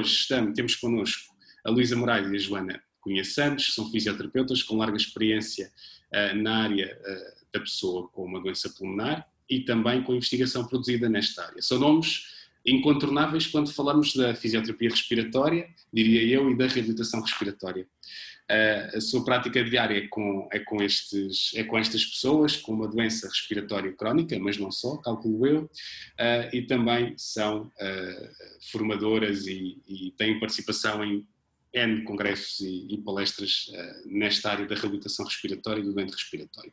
hoje estamos, temos connosco a Luísa Moraes e a Joana Cunha Santos, são fisioterapeutas com larga experiência uh, na área uh, da pessoa com uma doença pulmonar e também com investigação produzida nesta área. São nomes incontornáveis quando falamos da fisioterapia respiratória, diria eu, e da reabilitação respiratória. Uh, a sua prática diária é com, é, com estes, é com estas pessoas com uma doença respiratória crónica, mas não só, calculo eu, uh, e também são uh, formadoras e, e, têm participação em N congressos e, e palestras nesta área da reabilitação respiratória e do doente respiratório.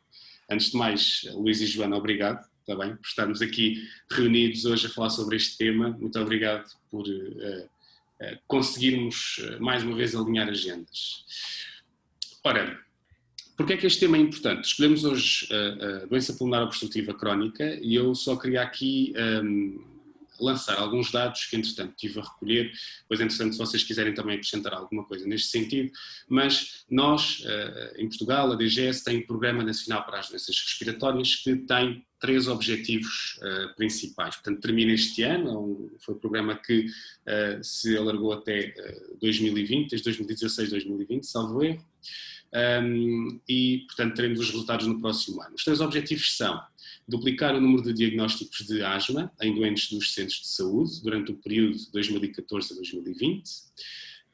Antes de mais, Luís e Joana, obrigado também por estarmos aqui reunidos hoje a falar sobre este tema. Muito obrigado por conseguirmos mais uma vez alinhar agendas. Ora, porque é que este tema é importante? Escolhemos hoje a, a doença pulmonar obstrutiva crónica e eu só queria aqui um, lançar alguns dados que, entretanto, tive a recolher, pois, entretanto, se vocês quiserem também acrescentar alguma coisa neste sentido, mas nós, em Portugal, a DGS tem um Programa Nacional para as Doenças Respiratórias que tem três objetivos uh, principais. Portanto, termina este ano, foi um programa que uh, se alargou até uh, 2020, desde 2016 2020, salvo erro, um, e, portanto, teremos os resultados no próximo ano. Os três objetivos são duplicar o número de diagnósticos de asma em doentes dos centros de saúde durante o período de 2014 a 2020,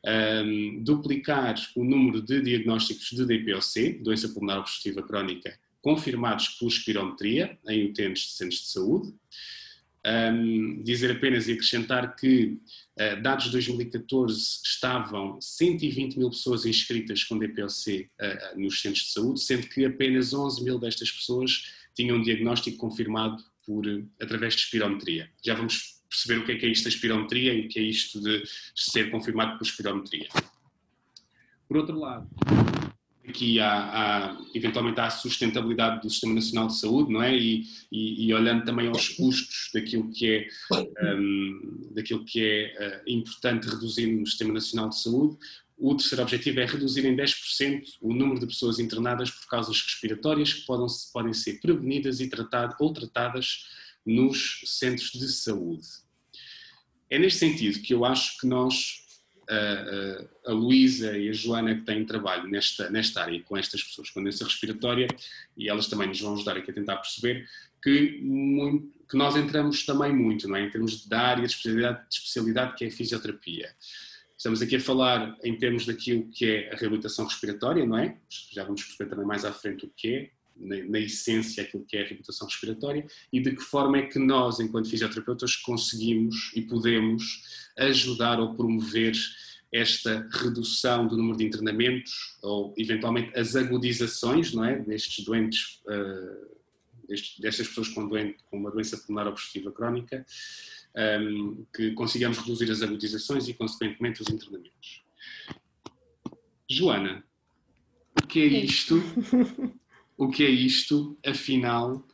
um, duplicar o número de diagnósticos de DPOC, doença pulmonar obstrutiva crónica, confirmados por espirometria em utentes de centros de saúde. Um, dizer apenas e acrescentar que, uh, dados de 2014, estavam 120 mil pessoas inscritas com DPOC uh, nos centros de saúde, sendo que apenas 11 mil destas pessoas tinham um diagnóstico confirmado por, através de espirometria. Já vamos perceber o que é, que é isto da espirometria e o que é isto de ser confirmado por espirometria. Por outro lado, aqui há, há, eventualmente a sustentabilidade do Sistema Nacional de Saúde, não é? E, e, e olhando também aos custos daquilo que é, um, daquilo que é uh, importante reduzir no Sistema Nacional de Saúde, o terceiro objetivo é reduzir em 10% o número de pessoas internadas por causas respiratórias que podem, podem ser prevenidas e tratado, ou tratadas nos centros de saúde. É neste sentido que eu acho que nós a, a, Luísa e a Joana que têm trabalho nesta, nesta área com estas pessoas com doença respiratória e elas também nos vão ajudar aqui a tentar perceber que, muito, que nós entramos também muito não é? em termos da área de especialidade, de especialidade que é a fisioterapia. Estamos aqui a falar em termos daquilo que é a reabilitação respiratória, não é? Já vamos perceber também mais à frente o que é, na, na, essência aquilo que é a reabilitação respiratória e de que forma é que nós, enquanto fisioterapeutas, conseguimos e podemos ajudar ou promover esta redução do número de internamentos ou eventualmente as agudizações não é, destes doentes, uh, destas pessoas com, doente, com uma doença pulmonar obstrutiva crónica, um, que consigamos reduzir as agudizações e consequentemente os internamentos. Joana, o que é isto? o que é isto, afinal,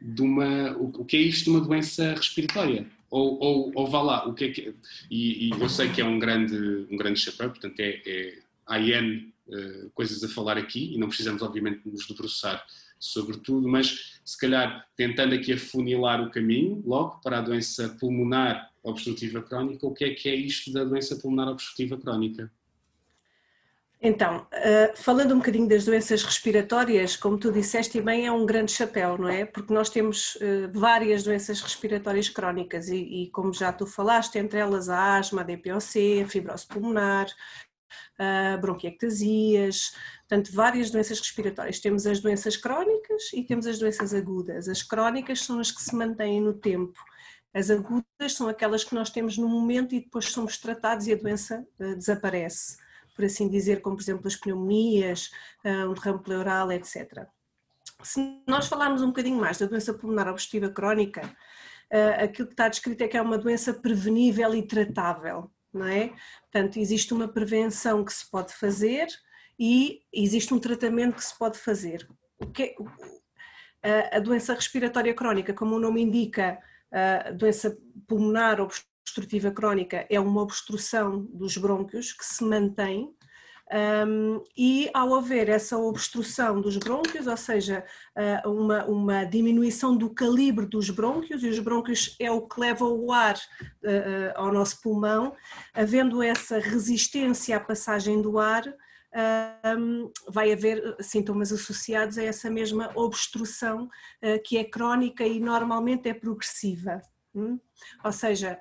de uma, o, que é isto de uma doença respiratória? Ou, ou, ou vá lá, o que é que, e, e, eu sei que é um grande, um grande chapéu, portanto é, é há uh, coisas a falar aqui e não precisamos obviamente nos debruçar sobre tudo, mas se calhar tentando aqui afunilar o caminho logo para a doença pulmonar obstrutiva crónica, o que é que é isto da doença pulmonar obstrutiva crónica? Então, uh, falando um bocadinho das doenças respiratórias, como tu disseste e bem, é um grande chapéu, não é? Porque nós temos uh, várias doenças respiratórias crónicas e, e, como já tu falaste, entre elas a asma, a DPOC, a fibrose pulmonar, uh, bronquiectasias, portanto, várias doenças respiratórias. Temos as doenças crónicas e temos as doenças agudas. As crónicas são as que se mantêm no tempo. As agudas são aquelas que nós temos no momento e depois somos tratados e a doença desaparece por assim dizer, como por exemplo as pneumonias, ah, um derrame pleural, etc. Se nós falarmos um bocadinho mais da doença pulmonar obstrutiva crónica, ah, aquilo que está descrito é que é uma doença prevenível e tratável, não é? Portanto, existe uma prevenção que se pode fazer e existe um tratamento que se pode fazer. O que é, a doença respiratória crónica, como o nome indica, a doença pulmonar obstrutiva crónica é uma obstrução dos brônquios que se mantém Um, e ao haver essa obstrução dos brônquios, ou seja, uh, uma, uma, diminuição do calibre dos brônquios, e os brônquios é o que leva o ar uh, ao nosso pulmão, havendo essa resistência à passagem do ar, um, vai haver sintomas associados a essa mesma obstrução uh, que é crónica e normalmente é progressiva. Hum? Ou seja,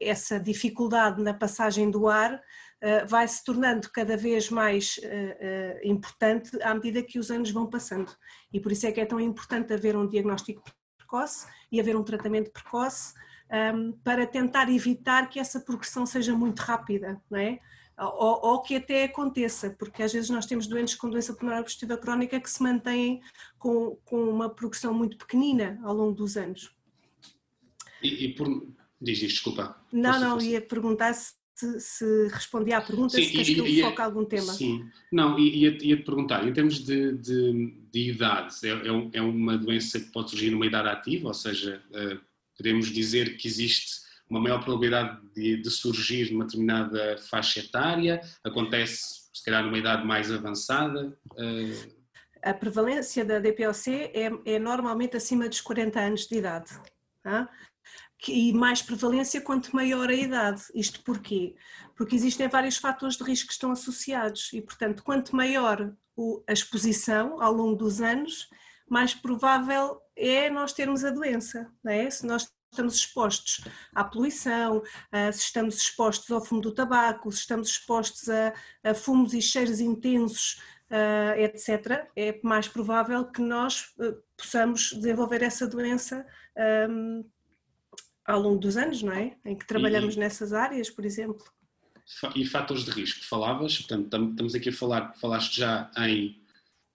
essa dificuldade na passagem do ar eh, vai se tornando cada vez mais eh, eh, importante à medida que os anos vão passando. E por isso é que é tão importante haver um diagnóstico precoce e haver um tratamento precoce ehm, para tentar evitar que essa progressão seja muito rápida, não é? Ou, ou, que até aconteça, porque às vezes nós temos doentes com doença pulmonar obstrutiva crónica que se mantêm com, com uma progressão muito pequenina ao longo dos anos. E, e por... Diz isto, desculpa. Não, não, ia perguntar se se, se respondi à pergunta, sim, se queres que eu foque algum tema. Sim, não, ia-te ia perguntar, em termos de, de, de idade, é, é, é, uma doença que pode surgir numa idade ativa, ou seja, uh, podemos dizer que existe uma maior probabilidade de, de, surgir numa determinada faixa etária, acontece se calhar numa idade mais avançada? Uh... A prevalência da DPOC é, é, normalmente acima dos 40 anos de idade. Tá? E mais prevalência quanto maior a idade. Isto porquê? Porque existem vários fatores de risco que estão associados e, portanto, quanto maior a exposição ao longo dos anos, mais provável é nós termos a doença, não é? Se nós estamos expostos à poluição, se estamos expostos ao fumo do tabaco, se estamos expostos a, a fumos e cheiros intensos, etc., é mais provável que nós eh, possamos desenvolver essa doença ao longo dos anos, não é? Em que trabalhamos e, nessas áreas, por exemplo. E fatores de risco, falavas, portanto, estamos aqui a falar, falaste já em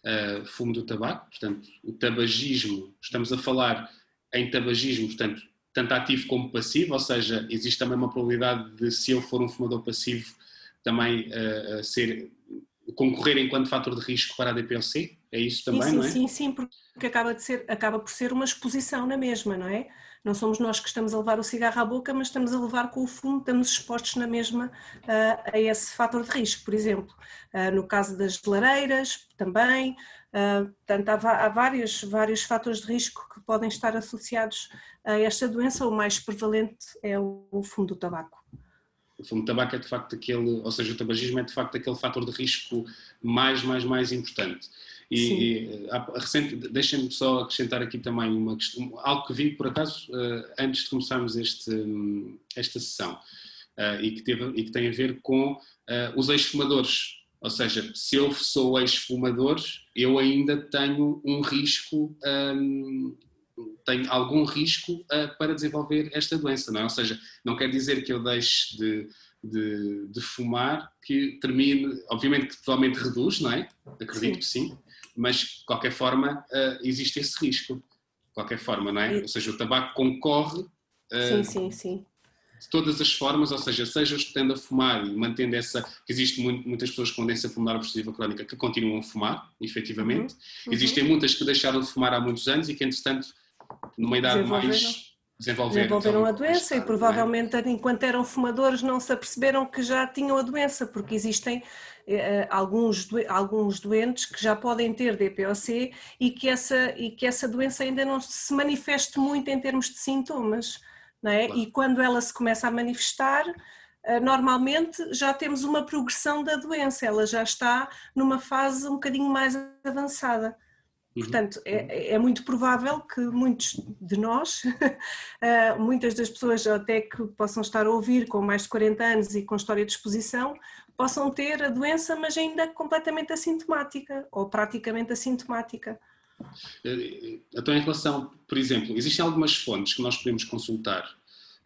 uh, fumo do tabaco, portanto, o tabagismo, estamos a falar em tabagismo, portanto, tanto ativo como passivo, ou seja, existe também uma probabilidade de, se eu for um fumador passivo, também uh, ser concorrer enquanto fator de risco para a DPLC? É isso também, sim, não é? Sim, sim, porque acaba, de ser, acaba por ser uma exposição na mesma, não é? Não somos nós que estamos a levar o cigarro à boca, mas estamos a levar com o fumo, estamos expostos na mesma uh, a esse fator de risco, por exemplo. Uh, no caso das lareiras, também. Uh, portanto, há, há vários, vários fatores de risco que podem estar associados a esta doença. O mais prevalente é o, o fumo do tabaco. O fumo de tabaco é de facto aquele, ou seja, o tabagismo é de facto aquele fator de risco mais, mais, mais importante. E, recente, deixem-me só acrescentar aqui também uma questão, algo que vi por acaso uh, antes de começarmos este, um, esta sessão uh, e, que teve, e que tem a ver com uh, os ex-fumadores. Ou seja, se eu sou ex-fumador, eu ainda tenho um risco, um, tenho algum risco para desenvolver esta doença, não é? Ou seja, não quer dizer que eu deixe de, de, de, fumar, que termine, obviamente que provavelmente reduz, não é? Acredito sim. que sim, mas de qualquer forma uh, existe esse risco, de qualquer forma, não é? Ou seja, o tabaco concorre uh, sim, sim, sim. de todas as formas, ou seja, seja estando a fumar e mantendo essa, que existe muito, muitas pessoas com doença pulmonar obstrutiva crónica que continuam a fumar, efetivamente, uhum. Uhum. existem muitas que deixaram de fumar há muitos anos e que entretanto, numa idade mais desenvolveram, desenvolveram a doença e provavelmente é? enquanto eram fumadores não se aperceberam que já tinham a doença, porque existem eh, alguns, alguns doentes que já podem ter DPOC e que, essa, e que essa doença ainda não se manifeste muito em termos de sintomas, não é? Claro. E quando ela se começa a manifestar, eh, normalmente já temos uma progressão da doença, ela já está numa fase um bocadinho mais avançada. Uhum. Portanto, é, uhum. é, muito provável que muitos de nós, eh, muitas das pessoas até que possam estar a ouvir com mais de 40 anos e com história de exposição, possam ter a doença, mas ainda completamente assintomática ou praticamente assintomática. Eh, então, em relação, por exemplo, existem algumas fontes que nós podemos consultar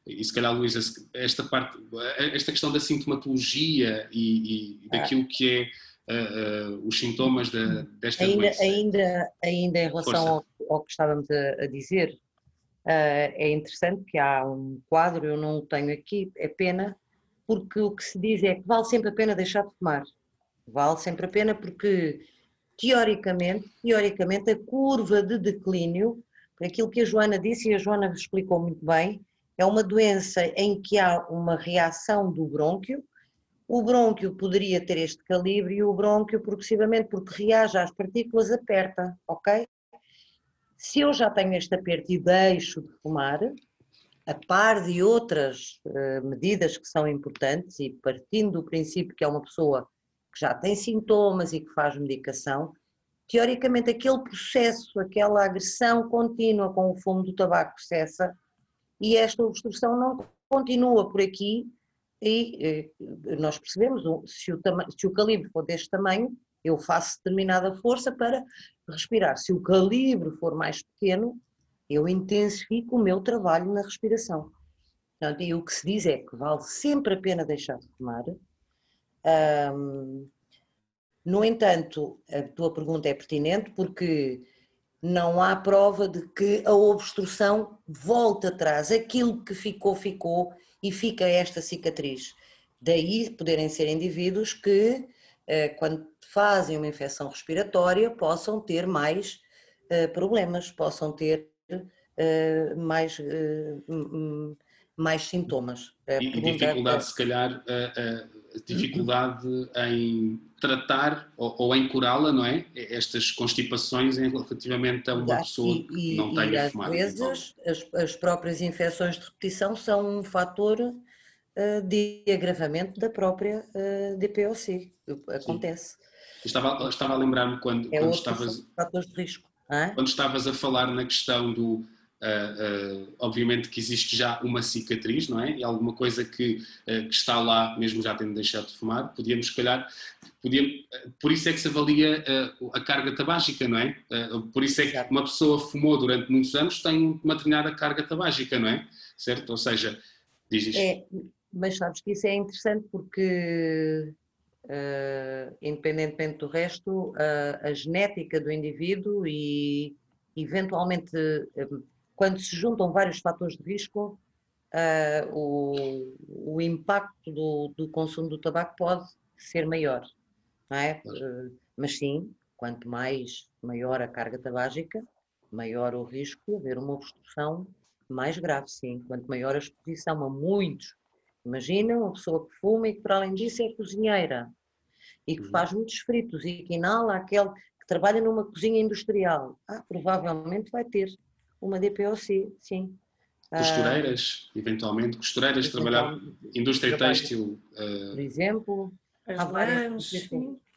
e se calhar, Luísa, esta parte, esta questão da sintomatologia e, e daquilo que é uh, uh, os sintomas de, desta ainda, doença. Ainda, ainda em relação ao, ao, que estávamos a, a dizer, uh, é interessante que há um quadro, eu não o tenho aqui, é pena, porque o que se diz é que vale sempre a pena deixar de fumar. Vale sempre a pena porque, teoricamente, teoricamente a curva de declínio, aquilo que a Joana disse e a Joana explicou muito bem, é uma doença em que há uma reação do brônquio O brônquio poderia ter este calibre e o brônquio progressivamente, porque reage às partículas, aperta, ok? Se eu já tenho este aperto e deixo de fumar, a par de outras uh, medidas que são importantes e partindo do princípio que é uma pessoa que já tem sintomas e que faz medicação, teoricamente aquele processo, aquela agressão contínua com o fumo do tabaco cessa e esta obstrução não continua por aqui e eh, nós percebemos, se o, se o calibre for deste tamanho, eu faço determinada força para respirar. Se o calibre for mais pequeno, eu intensifico o meu trabalho na respiração. Portanto, e o que se diz é que vale sempre a pena deixar de fumar. Um, no entanto, a tua pergunta é pertinente porque não há prova de que a obstrução volta atrás. Aquilo que ficou, ficou e fica esta cicatriz. Daí poderem ser indivíduos que, eh, quando fazem uma infecção respiratória, possam ter mais eh, problemas, possam ter eh, mais, mais sintomas. E dificuldade, se calhar, dificuldade em tratar ou, ou em curá-la, não é? Estas constipações relativamente a uma pessoa e, que não tenha e fumado. Às vezes as, as, próprias infecções de repetição são um fator uh, de agravamento da própria uh, DPOC. Acontece. Estava, estava a lembrar-me quando, é quando estavas. Fatores de risco. Quando estavas a falar na questão do, Uh, uh, obviamente que existe já uma cicatriz, não é? E alguma coisa que, uh, que, está lá, mesmo já tendo deixado de fumar, podíamos, se calhar, podíamos, por isso é que se avalia a carga tabágica, não é? por isso é que uma pessoa fumou durante muitos anos tem uma determinada carga tabágica, não é? Certo? Ou seja, diz isto. É, mas sabes que isso é interessante porque, independentemente do resto, a genética do indivíduo e eventualmente quando se juntam vários fatores de risco, uh, o, o, impacto do, do, consumo do tabaco pode ser maior, não é? Uh, mas sim, quanto mais maior a carga tabágica, maior o risco de haver uma obstrução mais grave, sim. Quanto maior a exposição a muitos. Imagina uma pessoa que fuma e que, para além disso, é cozinheira e que uhum. faz muitos fritos e que inala aquele que trabalha numa cozinha industrial. Ah, provavelmente vai ter uma DPOC, sim. Costureiras, uh, eventualmente, costureiras, trabalhar indústria têxtil. Uh... Por exemplo, há várias,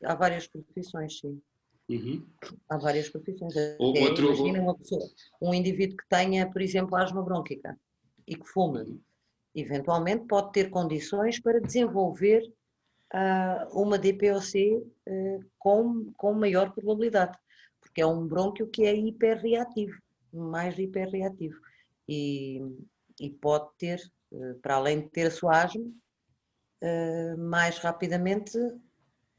há várias profissões, sim. Uhum. Há várias profissões. Ou é, outro... Imagina uma pessoa, um indivíduo que tenha, por exemplo, asma brônquica e que fume, uhum. eventualmente pode ter condições para desenvolver uh, uma DPOC uh, com, com maior probabilidade, porque é um brônquio que é hiperreativo mais hiperreativo e, e pode ter, eh, para além de ter a sua asma, eh, mais rapidamente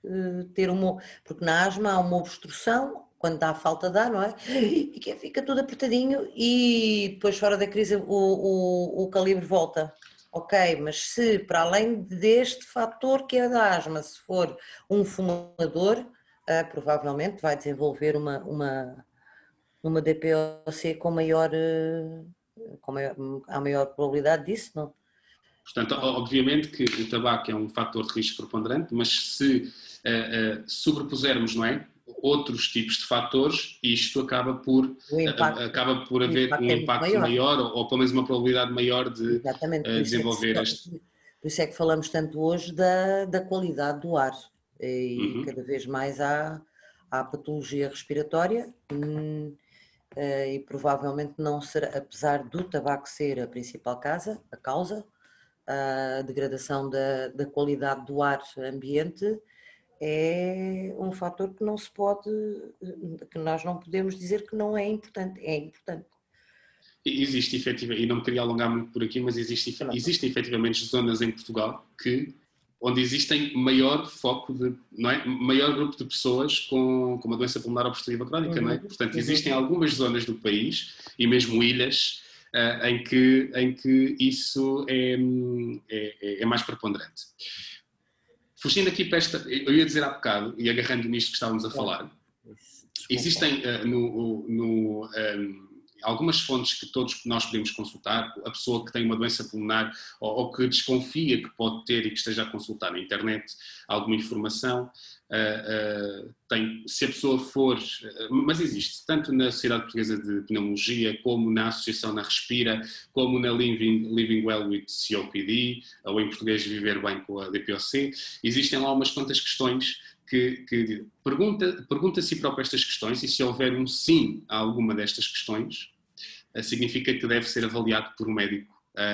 eh, ter uma. Porque na asma há uma obstrução, quando há falta ar, não é? E que fica tudo apertadinho e depois, fora da crise, o, o, o calibre volta. Ok, mas se para além deste fator que é da asma, se for um fumador, provavelmente vai desenvolver uma, uma, numa DPOC com maior, eh, com maior, há maior probabilidade disso, não? Portanto, obviamente que o tabaco é um fator de risco preponderante, mas se uh, uh, sobrepusermos, não é, outros tipos de fatores, isto acaba por, impacto, acaba por haver um impacto é maior, maior ou, ou, pelo menos uma probabilidade maior de desenvolver é este. Por isso é que falamos tanto hoje da, da qualidade do ar e uhum. cada vez mais há, há patologia respiratória. Eh, e provavelmente não será, apesar do tabaco ser a principal causa, a causa, a degradação da, da qualidade do ar ambiente é um fator que não se pode, que nós não podemos dizer que não é importante, é importante. Existe efetivamente, e não me queria alongar muito por aqui, mas existe, existem efetivamente zonas em Portugal que onde existem maior foco de, não é? maior grupo de pessoas com, com uma doença pulmonar obstrutiva crónica, uhum. não é? Uhum. Portanto, uhum. existem algumas zonas do país e mesmo ilhas uh, em, que, em que isso é, é, é, mais preponderante. Fugindo aqui para esta, eu ia dizer há bocado, e agarrando nisto que estávamos a falar, existem uh, no, no um, algumas fontes que todos nós podemos consultar, a pessoa que tem uma doença pulmonar ou, ou que desconfia que pode ter e que esteja a consultar na internet alguma informação, Uh, uh, tem, se a pessoa for, uh, mas existe, tanto na Sociedade Portuguesa de Pneumologia, como na Associação na Respira, como na Living, Living Well with COPD, ou em português Viver Bem com a DPOC, existem lá umas quantas questões que, que pergunta, pergunta a si próprio estas questões e se houver um sim a alguma destas questões, significa que deve ser avaliado por um médico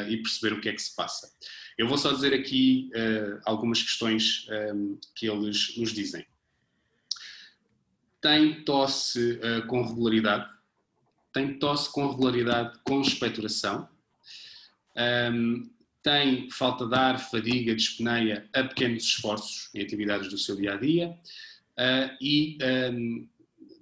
e perceber o que é que se passa. Eu vou só dizer aqui uh, algumas questões um, ehm, que eles nos dizem. Tem tosse uh, com regularidade? Tem tosse com regularidade com expectoração? Um, ehm, tem falta de ar, fadiga, dispneia a pequenos esforços em atividades do seu dia a dia? Uh, e, ehm,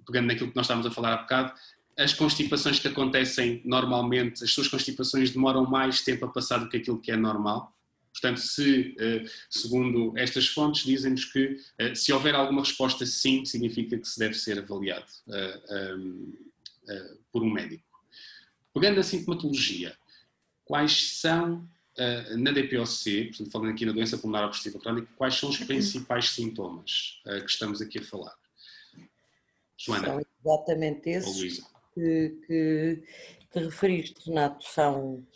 pegando naquilo que nós estávamos a falar há bocado, as constipações que acontecem normalmente, as suas constipações demoram mais tempo a passar do que aquilo que é normal. Portanto, se, eh, segundo estas fontes, dizem-nos que eh, se houver alguma resposta sim, significa que se deve ser avaliado eh, por um médico. Pegando a sintomatologia, quais são, na DPOC, portanto, falando aqui na doença pulmonar obstrutiva crónica, quais são os principais sintomas que estamos aqui a falar? Joana? São exatamente esses que, que, que referiste, Renato, são...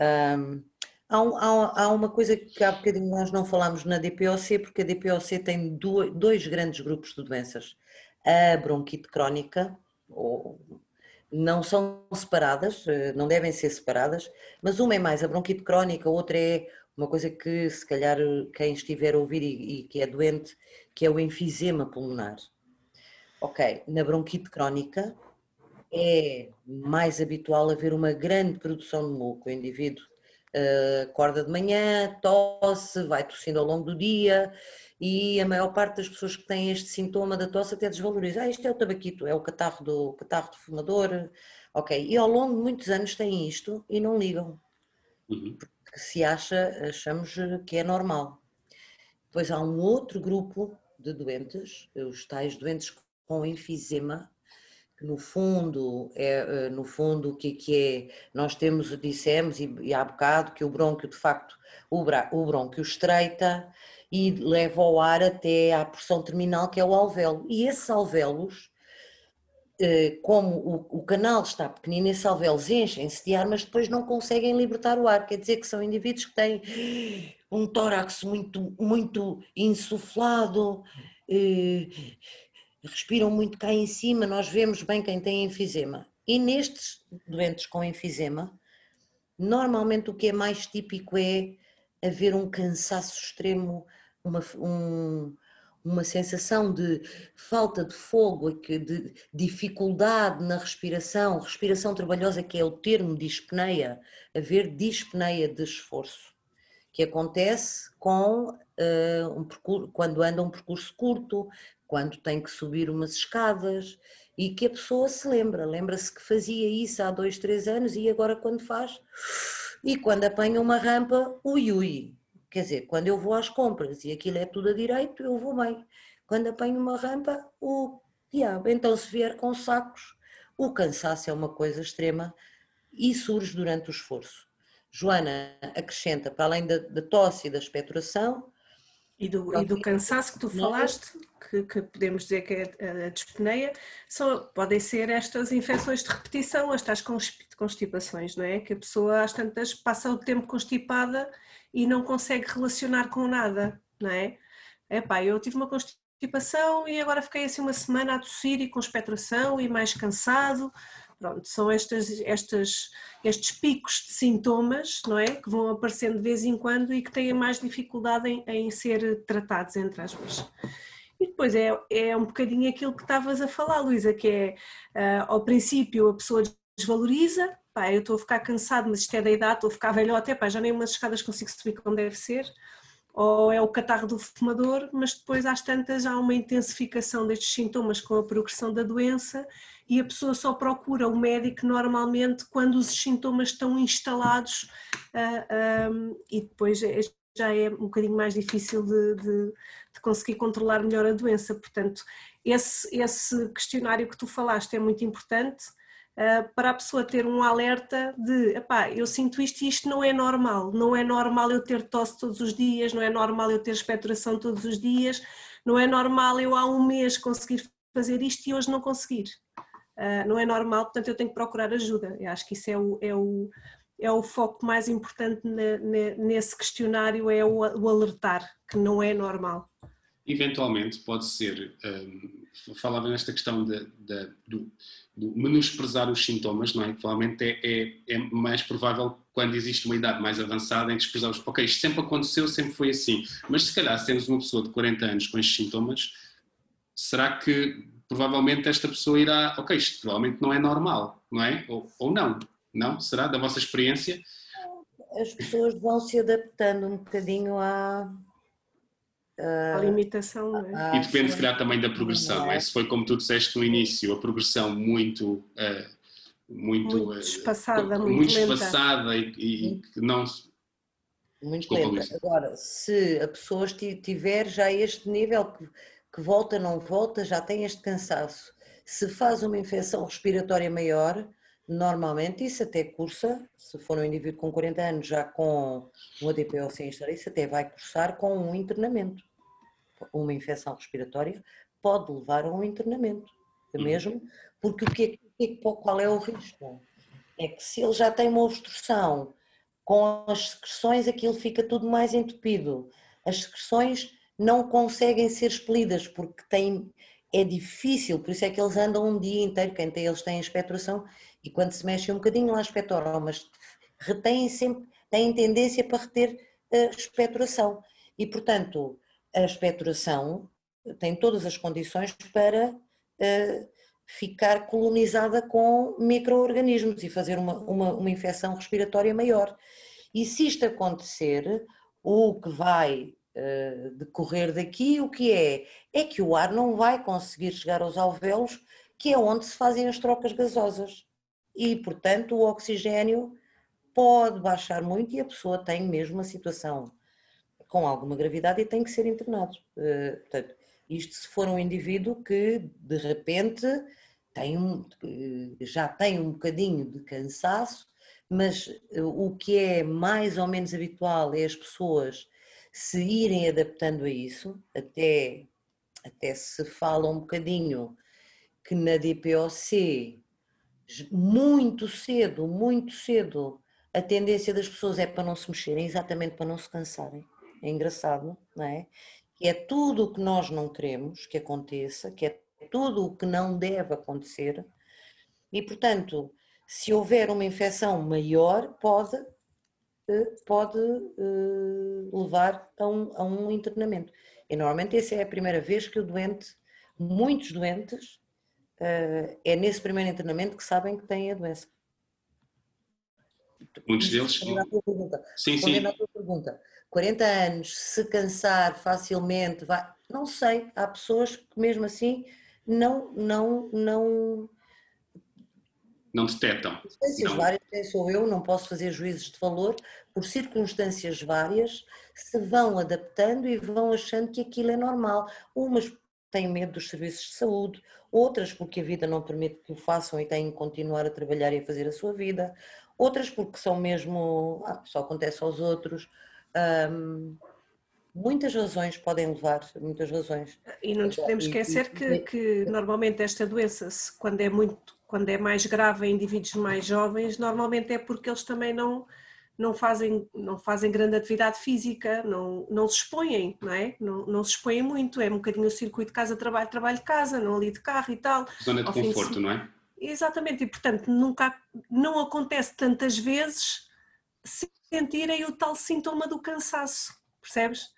Um, Há, há, há, uma coisa que há bocadinho nós não falamos na DPOC, porque a DPOC tem dois grandes grupos de doenças. A bronquite crónica, ou, não são separadas, eh, não devem ser separadas, mas uma é mais a bronquite crónica, outra é uma coisa que se calhar quem estiver a ouvir e, e que é doente, que é o enfisema pulmonar. Ok, na bronquite crónica é mais habitual haver uma grande produção de muco, o indivíduo uh, acorda de manhã, tosse, vai tossindo ao longo do dia e a maior parte das pessoas que têm este sintoma da tosse até desvaloriza. Ah, isto é o tabaquito, é o catarro do, catarro do fumador. Ok, e ao longo de muitos anos têm isto e não ligam. Uhum. Porque se acha, achamos que é normal. Depois há um outro grupo de doentes, os tais doentes com enfisema, que no fundo é eh, no fundo o que, é que é nós temos dissemos e, e há bocado que o brônquio de facto o, o brônquio estreita e leva o ar até à porção terminal que é o alvéolo e esses alvéolos eh, como o, o canal está pequenino, esses alvéolos enchem-se de ar, mas depois não conseguem libertar o ar. Quer dizer que são indivíduos que têm um tórax muito, muito insuflado, eh, respiram muito cá em cima, nós vemos bem quem tem enfisema. E nestes doentes com enfisema, normalmente o que é mais típico é haver um cansaço extremo, uma, um, uma sensação de falta de fogo, de dificuldade na respiração, respiração trabalhosa, que é o termo dispneia, haver dispneia de esforço, que acontece com uh, um percurso, quando anda um percurso curto, quando tem que subir umas escadas e que a pessoa se lembra, lembra-se que fazia isso há dois, três anos e agora quando faz, e quando apanha uma rampa, ui ui, quer dizer, quando eu vou às compras e aquilo é tudo a direito, eu vou bem, quando apanho uma rampa, o diabo, então se vier com sacos, o cansaço é uma coisa extrema e surge durante o esforço. Joana acrescenta, para além da, da tosse e da expectoração, e do, e do cansaço que tu falaste, que, que, podemos dizer que é a dispneia, são, podem ser estas infecções de repetição, estas constipações, não é? Que a pessoa às tantas passa o tempo constipada e não consegue relacionar com nada, não é? Epá, eu tive uma constipação e agora fiquei assim uma semana a tossir e com expectoração e mais cansado, Pronto, são estas, estas, estes picos de sintomas, não é? Que vão aparecendo de vez em quando e que têm mais dificuldade em, em ser tratados, entre aspas. E depois é, é um bocadinho aquilo que estavas a falar, Luísa, que é, uh, ao princípio a pessoa desvaloriza, pá, eu estou a ficar cansado, mas isto é da idade, estou a ficar velhote, pá, já nem umas escadas consigo subir como deve ser, ou é o catarro do fumador, mas depois às tantas há uma intensificação destes sintomas com a progressão da doença e a pessoa só procura o médico normalmente quando os sintomas estão instalados uh, ah, um, e depois é, já é um bocadinho mais difícil de, de, de, conseguir controlar melhor a doença. Portanto, esse, esse questionário que tu falaste é muito importante uh, para a pessoa ter um alerta de, epá, eu sinto isto e isto não é normal, não é normal eu ter tosse todos os dias, não é normal eu ter expectoração todos os dias, não é normal eu há um mês conseguir fazer isto e hoje não conseguir. Uh, não é normal, portanto eu tenho que procurar ajuda. Eu acho que isso é o, é o, é o foco mais importante nesse questionário, é o, o alertar que não é normal eventualmente pode ser, um, falava nesta questão de, de, do, do, menosprezar os sintomas, não é? Provavelmente é, é, é, mais provável quando existe uma idade mais avançada em desprezar os. Ok, isto sempre aconteceu, sempre foi assim, mas se calhar se temos uma pessoa de 40 anos com estes sintomas, será que provavelmente esta pessoa irá. Ok, isto provavelmente não é normal, não é? Ou, ou não? Não? Será? Da vossa experiência? As pessoas vão se adaptando um bocadinho à a limitação, não é? Ah, e depende, se calhar, também da progressão. É? é? Se foi como tu disseste no início, a progressão muito. Uh, muito, muito espaçada, uh, muito, muito espaçada e, e que não. Muito Desculpa, lenta. Agora, se a pessoa tiver já este nível que, que volta, não volta, já tem este cansaço. Se faz uma infecção respiratória maior, normalmente isso até cursa, se for um indivíduo com 40 anos já com um ADPO sem estar, isso até vai cursar com um internamento uma infecção respiratória pode levar a um internamento, é mesmo, porque o que é, qual é o risco? É que se ele já tem uma obstrução com as secreções, aquilo fica tudo mais entupido. As secreções não conseguem ser expelidas porque tem, é difícil, por isso é que eles andam um dia inteiro, quem tem, eles têm expectoração e quando se mexe um bocadinho lá expectoram, mas retêm sempre, têm tendência para reter a expectoração. E portanto, a expectoração tem todas as condições para uh, ficar colonizada com micro-organismos e fazer uma, uma, uma, infecção respiratória maior. E se isto acontecer, o que vai uh, decorrer daqui, o que é? É que o ar não vai conseguir chegar aos alvéolos, que é onde se fazem as trocas gasosas. E, portanto, o oxigênio pode baixar muito e a pessoa tem mesmo uma situação com alguma gravidade e tem que ser internado. Eh, portanto, isto se for um indivíduo que de repente tem um, já tem um bocadinho de cansaço, mas eh, o que é mais ou menos habitual é as pessoas se irem adaptando a isso, até, até se fala um bocadinho que na DPOC, muito cedo, muito cedo, a tendência das pessoas é para não se mexerem, exatamente para não se cansarem é engraçado, não é? Que é tudo o que nós não queremos que aconteça, que é tudo o que não deve acontecer, e portanto, se houver uma infecção maior, pode, eh, pode eh, levar a um, a um internamento. E normalmente essa é a primeira vez que o doente, muitos doentes, eh, é nesse primeiro internamento que sabem que têm a doença. Muitos deles. Sim, sim. a tua pergunta. 40 anos, se cansar facilmente, vai, não sei, há pessoas que mesmo assim não, não, não, não detectam. Circunstâncias não. várias, quem sou eu, não posso fazer juízes de valor, por circunstâncias várias, se vão adaptando e vão achando que aquilo é normal. Umas têm medo dos serviços de saúde, outras porque a vida não permite que o façam e têm que continuar a trabalhar e a fazer a sua vida, outras porque são mesmo, ah, só acontece aos outros, um, muitas razões podem levar, muitas razões. E não nos podemos esquecer que, que normalmente esta doença, quando é muito, quando é mais grave em indivíduos mais jovens, normalmente é porque eles também não não fazem, não fazem grande atividade física, não, não se expõem, não é? Não, não se expõem muito, é um bocadinho o circuito casa-trabalho, trabalho-casa, não ali de carro e tal. Zona de conforto, de... não é? Exatamente, e portanto nunca, não acontece tantas vezes sentirem o tal sintoma do cansaço, percebes?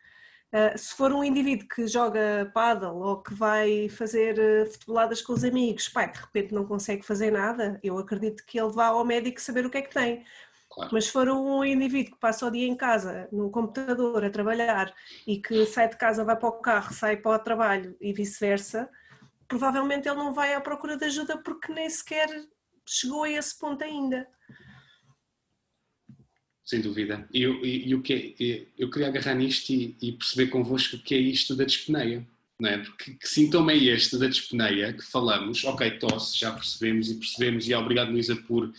Uh, se for um indivíduo que joga paddle ou que vai fazer uh, futeboladas com os amigos, pai, de repente não consegue fazer nada, eu acredito que ele vá ao médico saber o que é que tem. Claro. Mas se for um indivíduo que passa o dia em casa, no computador, a trabalhar e que sai de casa, vai para o carro, sai para o trabalho e vice-versa, provavelmente ele não vai à procura de ajuda porque nem sequer chegou a esse ponto ainda. Sem dúvida. E, e, e o que é, eu queria agarrar nisto e, e, perceber convosco o que é isto da dispneia. não é? Porque que sintoma é este da dispneia que falamos? Ok, tosse, já percebemos e percebemos, e obrigado, Luísa, por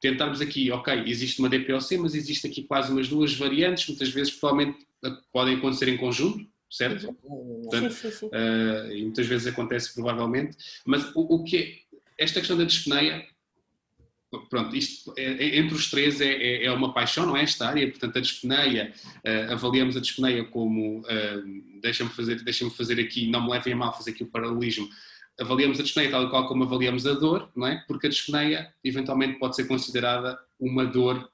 tentarmos aqui, ok, existe uma DPOC, mas existe aqui quase umas duas variantes, muitas vezes provavelmente podem acontecer em conjunto, certo? Portanto, sim, sim, sim. Uh, e muitas vezes acontece provavelmente, mas o, o que é, esta questão da dispneia pronto, isto é, é, entre os três é, é, é, uma paixão, não é esta área, portanto a dispneia, uh, avaliamos a dispneia como, uh, deixa-me fazer, deixa fazer aqui, não me levem a mal fazer aqui o paralelismo, avaliamos a dispneia tal qual como avaliamos a dor, não é? Porque a dispneia eventualmente pode ser considerada uma dor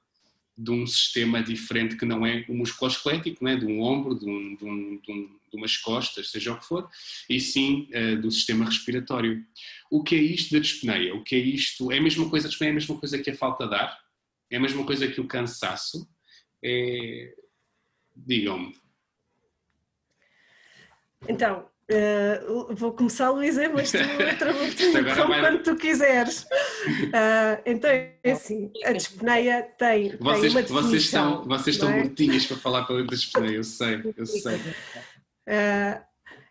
de um sistema diferente que não é o musculoesquelético, não é? de um ombro, de, um, de, um, de, um, de, umas costas, seja o que for, e sim uh, do sistema respiratório. O que é isto da dispneia? O que é isto? É a mesma coisa, a dispneia é a mesma coisa que a falta de ar? É a mesma coisa que o cansaço? É... Digam-me. Então, Uh, vou começar, Luísa, mas tu interrompe quando tu quiseres. Uh, então, é assim, a dispneia tem, vocês, tem uma Vocês estão, vocês estão é? mortinhas para falar para da dispneia, eu sei, eu sei. Uh,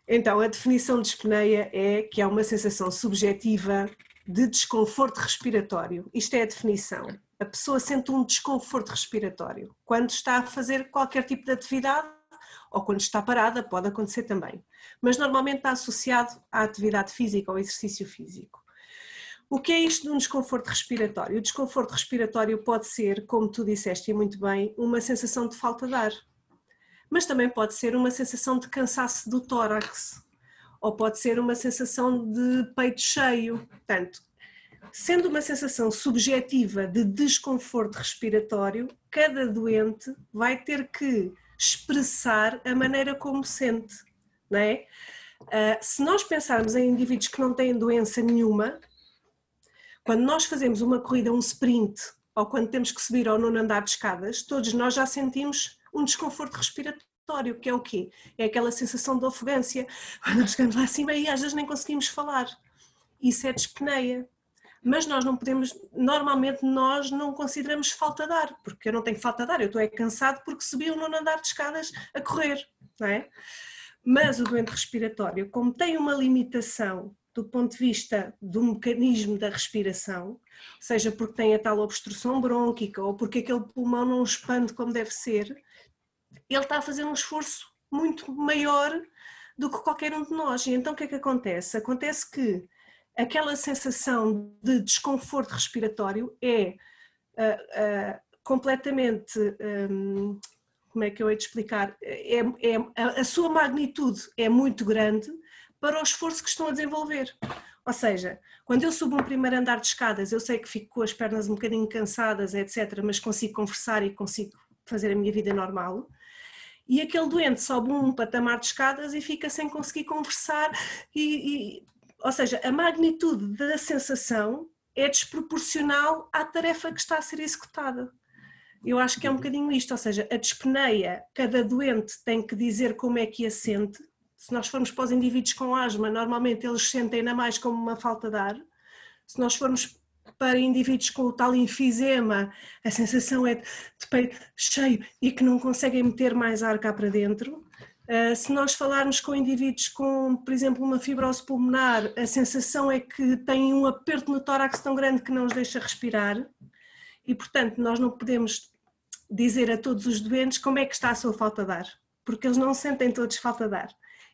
então, a definição de dispneia é que é uma sensação subjetiva de desconforto respiratório. Isto é a definição. A pessoa sente um desconforto respiratório quando está a fazer qualquer tipo de atividade ou quando está parada, pode acontecer também. Mas normalmente está associado à atividade física, ao exercício físico. O que é isto de um desconforto respiratório? O desconforto respiratório pode ser, como tu disseste muito bem, uma sensação de falta de ar, mas também pode ser uma sensação de cansaço do tórax, ou pode ser uma sensação de peito cheio. Portanto, sendo uma sensação subjetiva de desconforto respiratório, cada doente vai ter que expressar a maneira como sente, não é? Uh, se nós pensarmos em indivíduos que não têm doença nenhuma, quando nós fazemos uma corrida, um sprint, ou quando temos que subir ao nono andar de escadas, todos nós já sentimos um desconforto respiratório, que é o quê? É aquela sensação de ofegância, quando chegamos lá acima e às vezes nem conseguimos falar. Isso é dispneia mas nós não podemos, normalmente nós não consideramos falta de ar, porque eu não tenho falta de ar, eu estou é cansado porque subi o nono andar de escadas a correr, não é? Mas o doente respiratório, como tem uma limitação do ponto de vista do mecanismo da respiração, seja porque tem a tal obstrução brônquica ou porque aquele pulmão não expande como deve ser, ele está a fazer um esforço muito maior do que qualquer um de nós. E então o que é que acontece? Acontece que aquela sensação de desconforto respiratório é uh, uh, completamente. Um, como é que eu hei de explicar? É, é, a, a sua magnitude é muito grande para o esforço que estão a desenvolver. Ou seja, quando eu subo um primeiro andar de escadas, eu sei que fico com as pernas um bocadinho cansadas, etc., mas consigo conversar e consigo fazer a minha vida normal. E aquele doente sobe um patamar de escadas e fica sem conseguir conversar e, e ou seja, a magnitude da sensação é desproporcional à tarefa que está a ser executada. Eu acho que é um bocadinho isto, ou seja, a dispneia, cada doente tem que dizer como é que a sente. Se nós formos para os indivíduos com asma, normalmente eles sentem ainda mais como uma falta de ar. Se nós formos para indivíduos com o tal enfisema, a sensação é de peito cheio e que não conseguem meter mais ar cá para dentro. Uh, se nós falarmos com indivíduos com, por exemplo, uma fibrose pulmonar, a sensação é que têm um aperto no tórax tão grande que não os deixa respirar e, portanto, nós não podemos dizer a todos os doentes como é que está a sua falta de ar, porque eles não sentem todos falta de ar.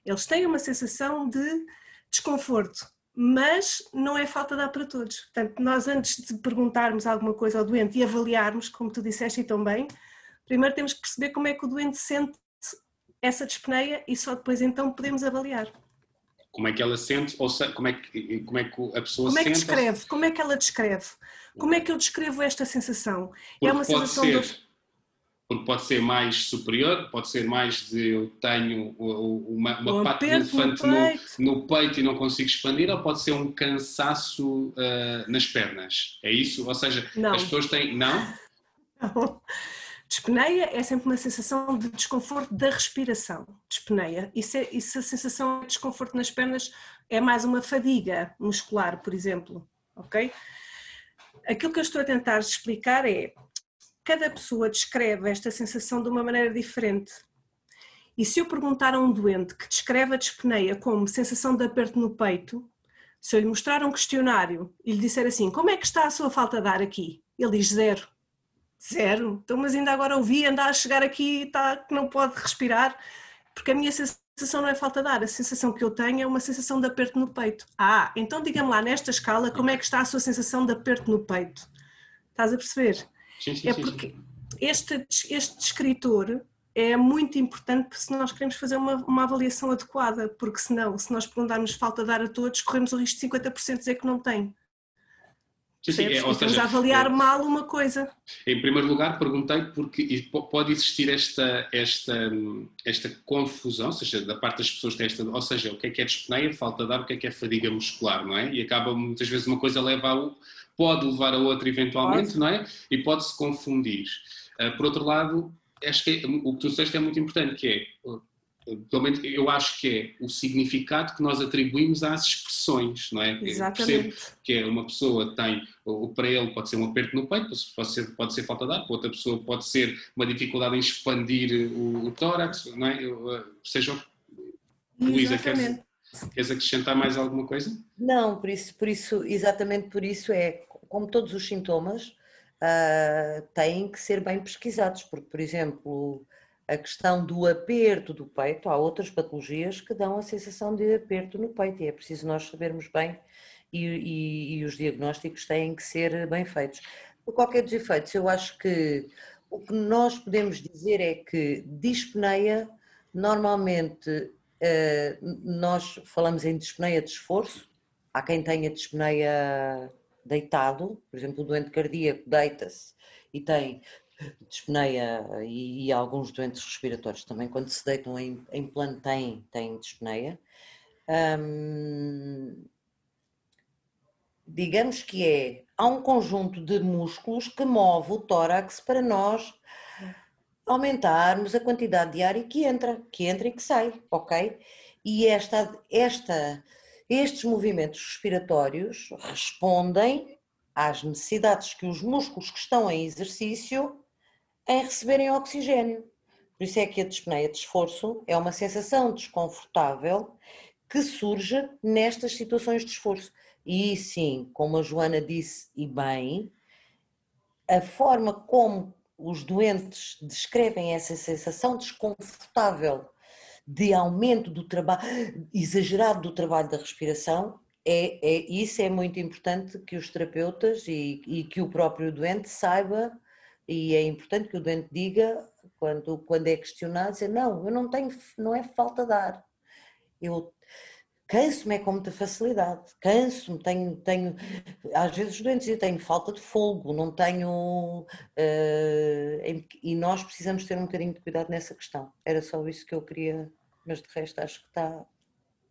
Eles têm uma sensação de desconforto, mas não é falta de ar para todos. Portanto, nós antes de perguntarmos alguma coisa ao doente e avaliarmos, como tu disseste e tão bem, primeiro temos que perceber como é que o doente sente essa dispneia e só depois então podemos avaliar. Como é que ela sente, ou se, como, é que, como é que a pessoa como sente? Como é que descreve? Como é que ela descreve? Como é que eu descrevo esta sensação? Porque é uma sensação ser, do... Porque pode ser mais superior, pode ser mais de eu tenho uma, uma um pata de elefante no peito. No, no, peito e não consigo expandir, ou pode ser um cansaço uh, nas pernas. É isso? Ou seja, não. as pessoas têm. Não? Não. Dispneia é sempre uma sensação de desconforto da respiração. Dispneia. E se, e se a sensação de desconforto nas pernas é mais uma fadiga muscular, por exemplo, ok? Aquilo que eu estou a tentar explicar é cada pessoa descreve esta sensação de uma maneira diferente. E se eu perguntar a um doente que descreve a dispneia como sensação de aperto no peito, se eu lhe mostrar um questionário e lhe disser assim, como é que está a sua falta de ar aqui? Ele diz zero. Zero. Então, mas ainda agora ouvi andar a chegar aqui e está que não pode respirar, porque a minha sensação não é falta de ar, a sensação que eu tenho é uma sensação de aperto no peito. Ah, então diga-me lá nesta escala como é que está a sua sensação de aperto no peito. Estás a perceber? Sim, sim, é porque sim. este, este descritor é muito importante se nós queremos fazer uma, uma avaliação adequada, porque senão, se nós perguntarmos falta de ar a todos, corremos o risco de 50% dizer que não tem. Sim, sim, é, ou estamos seja, a avaliar é- mal uma coisa. Em primeiro lugar, perguntei porque po- pode existir esta, esta, esta confusão, ou seja, da parte das pessoas tem esta, ou seja, o que é que é dispneia, falta de ar, o que é que é fadiga muscular, não é? E acaba muitas vezes uma coisa leva a, pode levar a outra eventualmente, Pode. não é? E pode-se confundir. Ah, por outro lado, acho que é- o que tu disseste é muito importante, que é, pelo menos eu acho que é o significado que nós atribuímos às expressões, não é? Eu percebo Exatamente. que é uma pessoa tem, para ele pode ser um aperto no peito, pode ser, pode ser falta de ar, para outra pessoa pode ser uma dificuldade em expandir o, o tórax, não é? Eh, Seja, o- Luísa, queres, Exatamente. Queres acrescentar mais alguma coisa? Não, por isso, por isso, exatamente por isso é, como todos os sintomas, ah, têm que ser bem pesquisados, porque, por exemplo, a questão do aperto do peito, há outras patologias que dão a sensação de aperto no peito e é preciso nós sabermos bem e, e- e os diagnósticos têm que ser bem feitos. Por qualquer dos efeitos, eu acho que o que nós podemos dizer é que dispneia, normalmente nós falamos em dispneia de esforço, há quem tenha dispneia deitado, por exemplo, o doente cardíaco deita-se e tem dispneia e, e alguns doentes respiratórios também, quando se deitam em, em plano, têm, têm dispneia. Hum, digamos que é, há um conjunto de músculos que move o tórax para nós aumentarmos a quantidade de ar que entra, que entra e que sai, ok? E esta, esta, estes movimentos respiratórios respondem às necessidades que os músculos que estão em exercício em receberem oxigênio. Por isso é que a dispneia de esforço é uma sensação desconfortável que surge nestas situações de esforço. E sim, como a Joana disse e bem, a forma como os doentes descrevem essa sensação desconfortável de aumento do trabalho, exagerado do trabalho da respiração, é, é, isso é muito importante que os terapeutas e, e que o próprio doente saiba, e é importante que o doente diga, quando, quando é questionado, dizer, não, eu não tenho, não é falta de ar, eu canso-me é com muita facilidade, canso-me, tenho, tenho, às vezes os doentes dizem, tenho falta de fogo, não tenho, uh, e nós precisamos ter um bocadinho de cuidado nessa questão, era só isso que eu queria, mas de resto acho que está,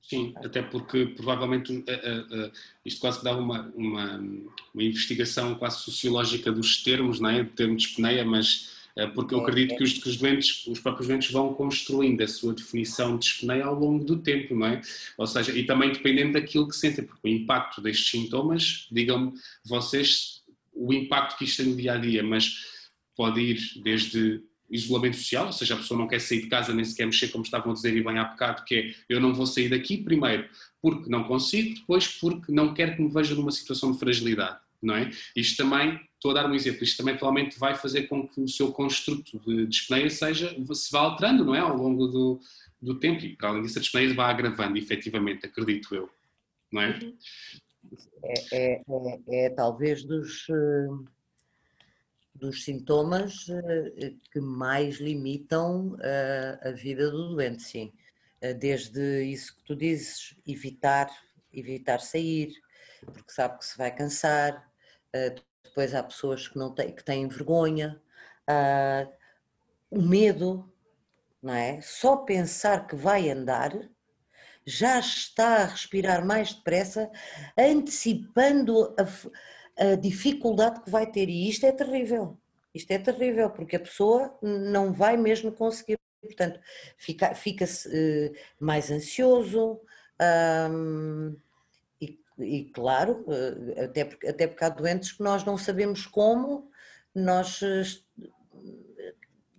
Sim, até porque provavelmente eh, eh, isto quase que dá uma, uma, uma investigação quase sociológica dos termos, não é? O termo de dispneia, mas porque eu acredito que os, que os doentes, os próprios doentes vão construindo a sua definição de dispneia ao longo do tempo, não é? Ou seja, e também dependendo daquilo que sentem, porque o impacto destes sintomas, digam-me vocês o impacto que isto tem no dia a dia, mas pode ir desde isolamento social, ou seja, a pessoa não quer sair de casa nem sequer mexer, como estavam a dizer e bem há bocado, que é eu não vou sair daqui primeiro porque não consigo, depois porque não quero que me veja numa situação de fragilidade, não é? Isto também, estou a dar um exemplo, isto também provavelmente vai fazer com que o seu construto de dispneia seja, se vá alterando, não é? Ao longo do, do tempo e para além disso a dispneia vai agravando, efetivamente, acredito eu, não é? é, é, é, é talvez dos, eh, dos sintomas eh, que mais limitam eh, a vida do doente, sim. Desde isso que tu dizes, evitar, evitar sair, porque sabe que se vai cansar. Depois há pessoas que, não têm, que têm vergonha. Ah, O medo, não é? Só pensar que vai andar já está a respirar mais depressa, antecipando a, a dificuldade que vai ter. E isto é terrível. Isto é terrível, porque a pessoa não vai mesmo conseguir. Portanto, fica- fica-se eh, mais ansioso. ahm, e, claro, eh, até porque, até porque há doentes que nós não sabemos como, nós eh,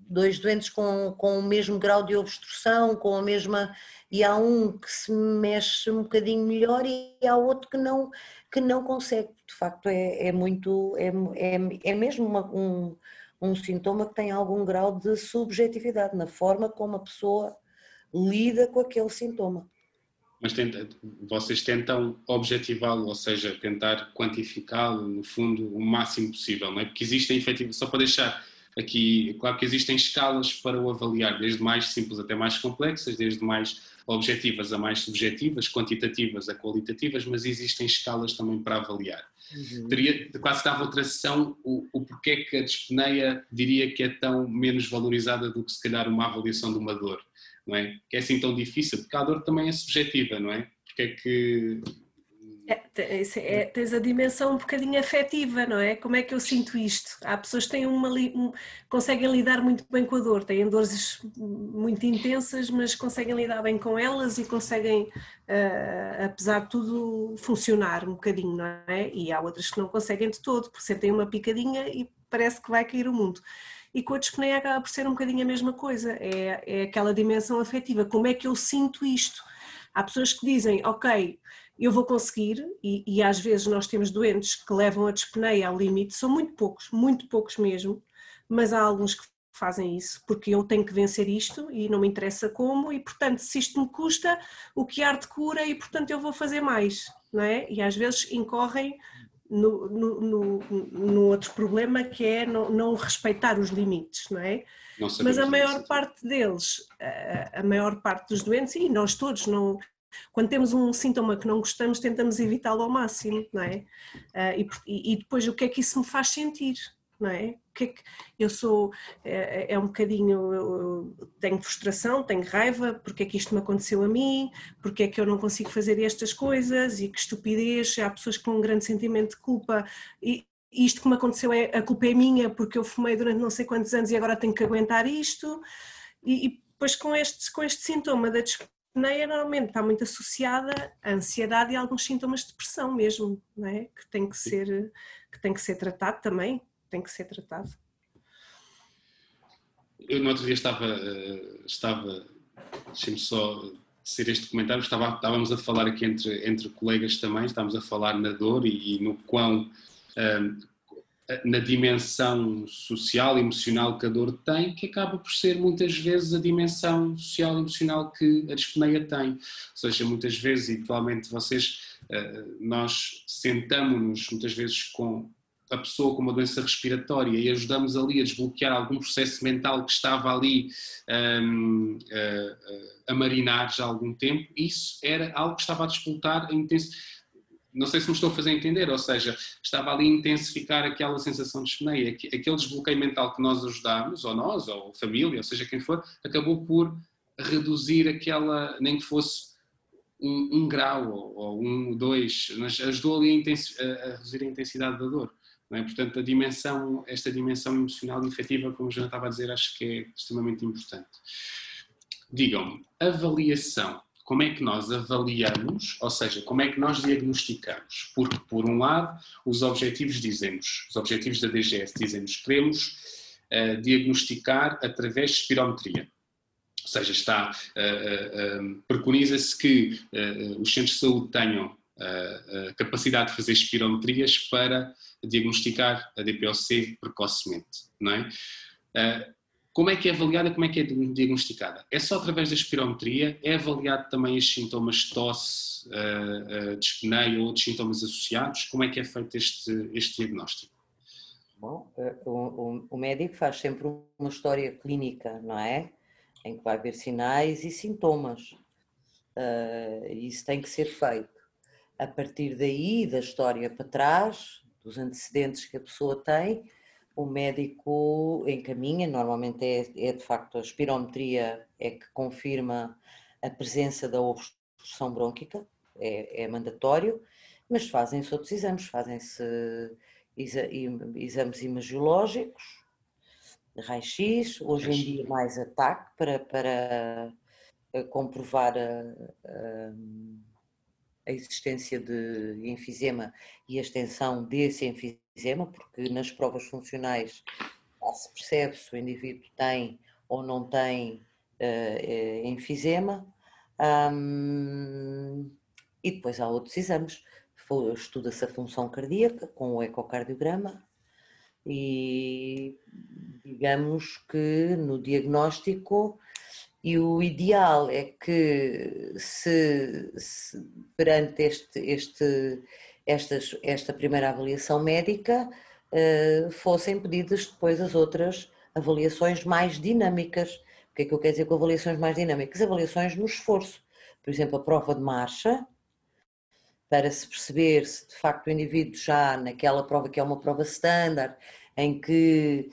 dois doentes com, com o mesmo grau de obstrução, com a mesma. E há um que se mexe um bocadinho melhor e há outro que não, que não consegue. De facto, é, é muito. É, é, é mesmo uma, um, um sintoma que tem algum grau de subjetividade na forma como a pessoa lida com aquele sintoma. Mas tenta, vocês tentam objetivá-lo, ou seja, tentar quantificá-lo, no fundo, o máximo possível, não é? Porque existem, efetivamente, só para deixar aqui, claro que existem escalas para o avaliar, desde mais simples até mais complexas, desde mais objetivas a mais subjetivas, quantitativas a qualitativas, mas existem escalas também para avaliar. Uhum. Teria, quase dava outra sessão o, o porquê que a dispneia diria que é tão menos valorizada do que se calhar uma avaliação de uma dor, não é? Que é assim tão difícil, porque a dor também é subjetiva, não é? Porque é que é, é, tens a dimensão um bocadinho afetiva, não é? Como é que eu sinto isto? Há pessoas que têm uma, um, conseguem lidar muito bem com a dor, têm dores muito intensas, mas conseguem lidar bem com elas e conseguem, uh, apesar de tudo, funcionar um bocadinho, não é? E há outras que não conseguem de todo, porque sentem uma picadinha e parece que vai cair o mundo. E com a dispneia acaba por ser um bocadinho a mesma coisa, é, é aquela dimensão afetiva. Como é que eu sinto isto? Há pessoas que dizem, ok, eu vou conseguir, e, e, às vezes nós temos doentes que levam a dispneia ao limite, são muito poucos, muito poucos mesmo, mas há alguns que fazem isso, porque eu tenho que vencer isto e não me interessa como, e portanto, se isto me custa, o que arte cura, e portanto eu vou fazer mais, não é? E às vezes incorrem no, no, no, no outro problema que é não, não, respeitar os limites, não é? Não Mas a maior parte deles, a, a maior parte dos doentes, e nós todos não quando temos um sintoma que não gostamos, tentamos evitá-lo ao máximo, não é? Uh, e, e, depois o que é que isso me faz sentir, não é? Que é que eu sou, é, é um bocadinho, eu tenho frustração, tenho raiva, porque é que isto me aconteceu a mim, porque é que eu não consigo fazer estas coisas e que estupidez, há pessoas com um grande sentimento de culpa e, isto que me aconteceu é a culpa é minha porque eu fumei durante não sei quantos anos e agora tenho que aguentar isto e, e depois com este, com este sintoma da apneia normalmente está muito associada à ansiedade e a alguns sintomas de depressão mesmo, não é? Que tem que ser, que tem que ser tratado também, tem que ser tratado. Eu no outro dia estava, eh, estava deixem-me só ser este comentário, estava, estávamos a falar aqui entre, entre colegas também, estávamos a falar na dor e, e no quão um, eh, na dimensão social e emocional que a dor tem, que acaba por ser muitas vezes a dimensão social e emocional que a dispneia tem. Ou seja, muitas vezes, e atualmente vocês, eh, nós sentamos-nos muitas vezes com a pessoa com uma doença respiratória e ajudamos ali a desbloquear algum processo mental que estava ali um, a, a, marinar já há algum tempo, isso era algo que estava a disputar a intensidade não sei se me estou a fazer entender, ou seja, estava ali a intensificar aquela sensação de espneia, aquele desbloqueio mental que nós ajudámos, ou nós, ou a família, ou seja quem for, acabou por reduzir aquela, nem que fosse um, um grau ou, ou, um, dois, mas ajudou ali a, a, reduzir a intensidade da dor. É? Portanto, dimensão, esta dimensão emocional e efetiva, como já estava a dizer, acho que é extremamente importante. Digam-me, avaliação como é que nós avaliamos, ou seja, como é que nós diagnosticamos? Porque, por um lado, os objetivos dizemos, os objetivos da DGS dizemos que queremos uh, diagnosticar através de espirometria. Ou seja, está, uh, uh, preconiza-se que os centros de saúde tenham a capacidade de fazer espirometrias para diagnosticar a DPOC precocemente, não é? Como é que é avaliada, como é que é diagnosticada? É só através da espirometria? É avaliado também os sintomas de tosse, uh, uh, de ou outros sintomas associados? Como é que é feito este, este diagnóstico? Bom, eh, o, médico faz sempre uma história clínica, não é? Em que vai ver sinais e sintomas. Uh, isso tem que ser feito. A partir daí, da história para trás, dos antecedentes que a pessoa tem, o médico encaminha, normalmente é, é, de facto a espirometria é que confirma a presença da obstrução brônquica, é, é mandatório, mas fazem-se outros exames, fazem-se exames imagiológicos, raio-x, hoje em dia mais ataque para, para eh, comprovar a, a a existência de enfisema e a extensão desse enfisema, porque nas provas funcionais se percebe se o indivíduo tem ou não tem uh, enfisema. Um, e depois há outros exames. Estuda-se a função cardíaca com o ecocardiograma e digamos que no diagnóstico e o ideal é que se, se perante este, este, estas, esta primeira avaliação médica uh, fossem pedidas depois as outras avaliações mais dinâmicas. O que é que eu quero dizer com avaliações mais dinâmicas? Avaliações no esforço. Por exemplo, a prova de marcha, para se perceber se de facto o indivíduo já naquela prova que é uma prova standard, em que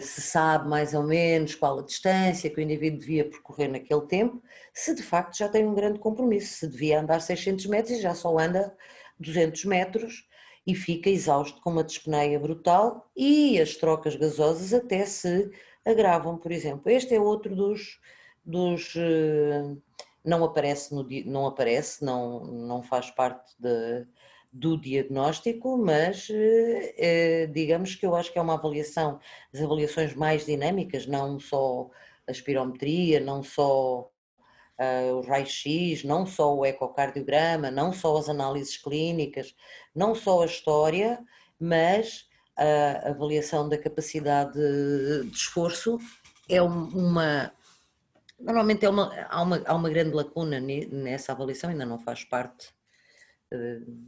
se sabe mais ou menos qual a distância que o indivíduo devia percorrer naquele tempo, se de facto já tem um grande compromisso, se devia andar 600 metros e já só anda 200 metros e fica exausto com uma dispneia brutal e as trocas gasosas até se agravam, por exemplo. Este é outro dos, dos uh, não aparece, no, não, aparece não, não faz parte de, do diagnóstico, mas eh, digamos que eu acho que é uma avaliação, as avaliações mais dinâmicas, não só a espirometria, não só uh, o raio-x, não só o ecocardiograma, não só as análises clínicas, não só a história, mas a avaliação da capacidade de esforço é uma, Normalmente é uma, há, uma, há uma grande lacuna nessa avaliação, ainda não faz parte, eh,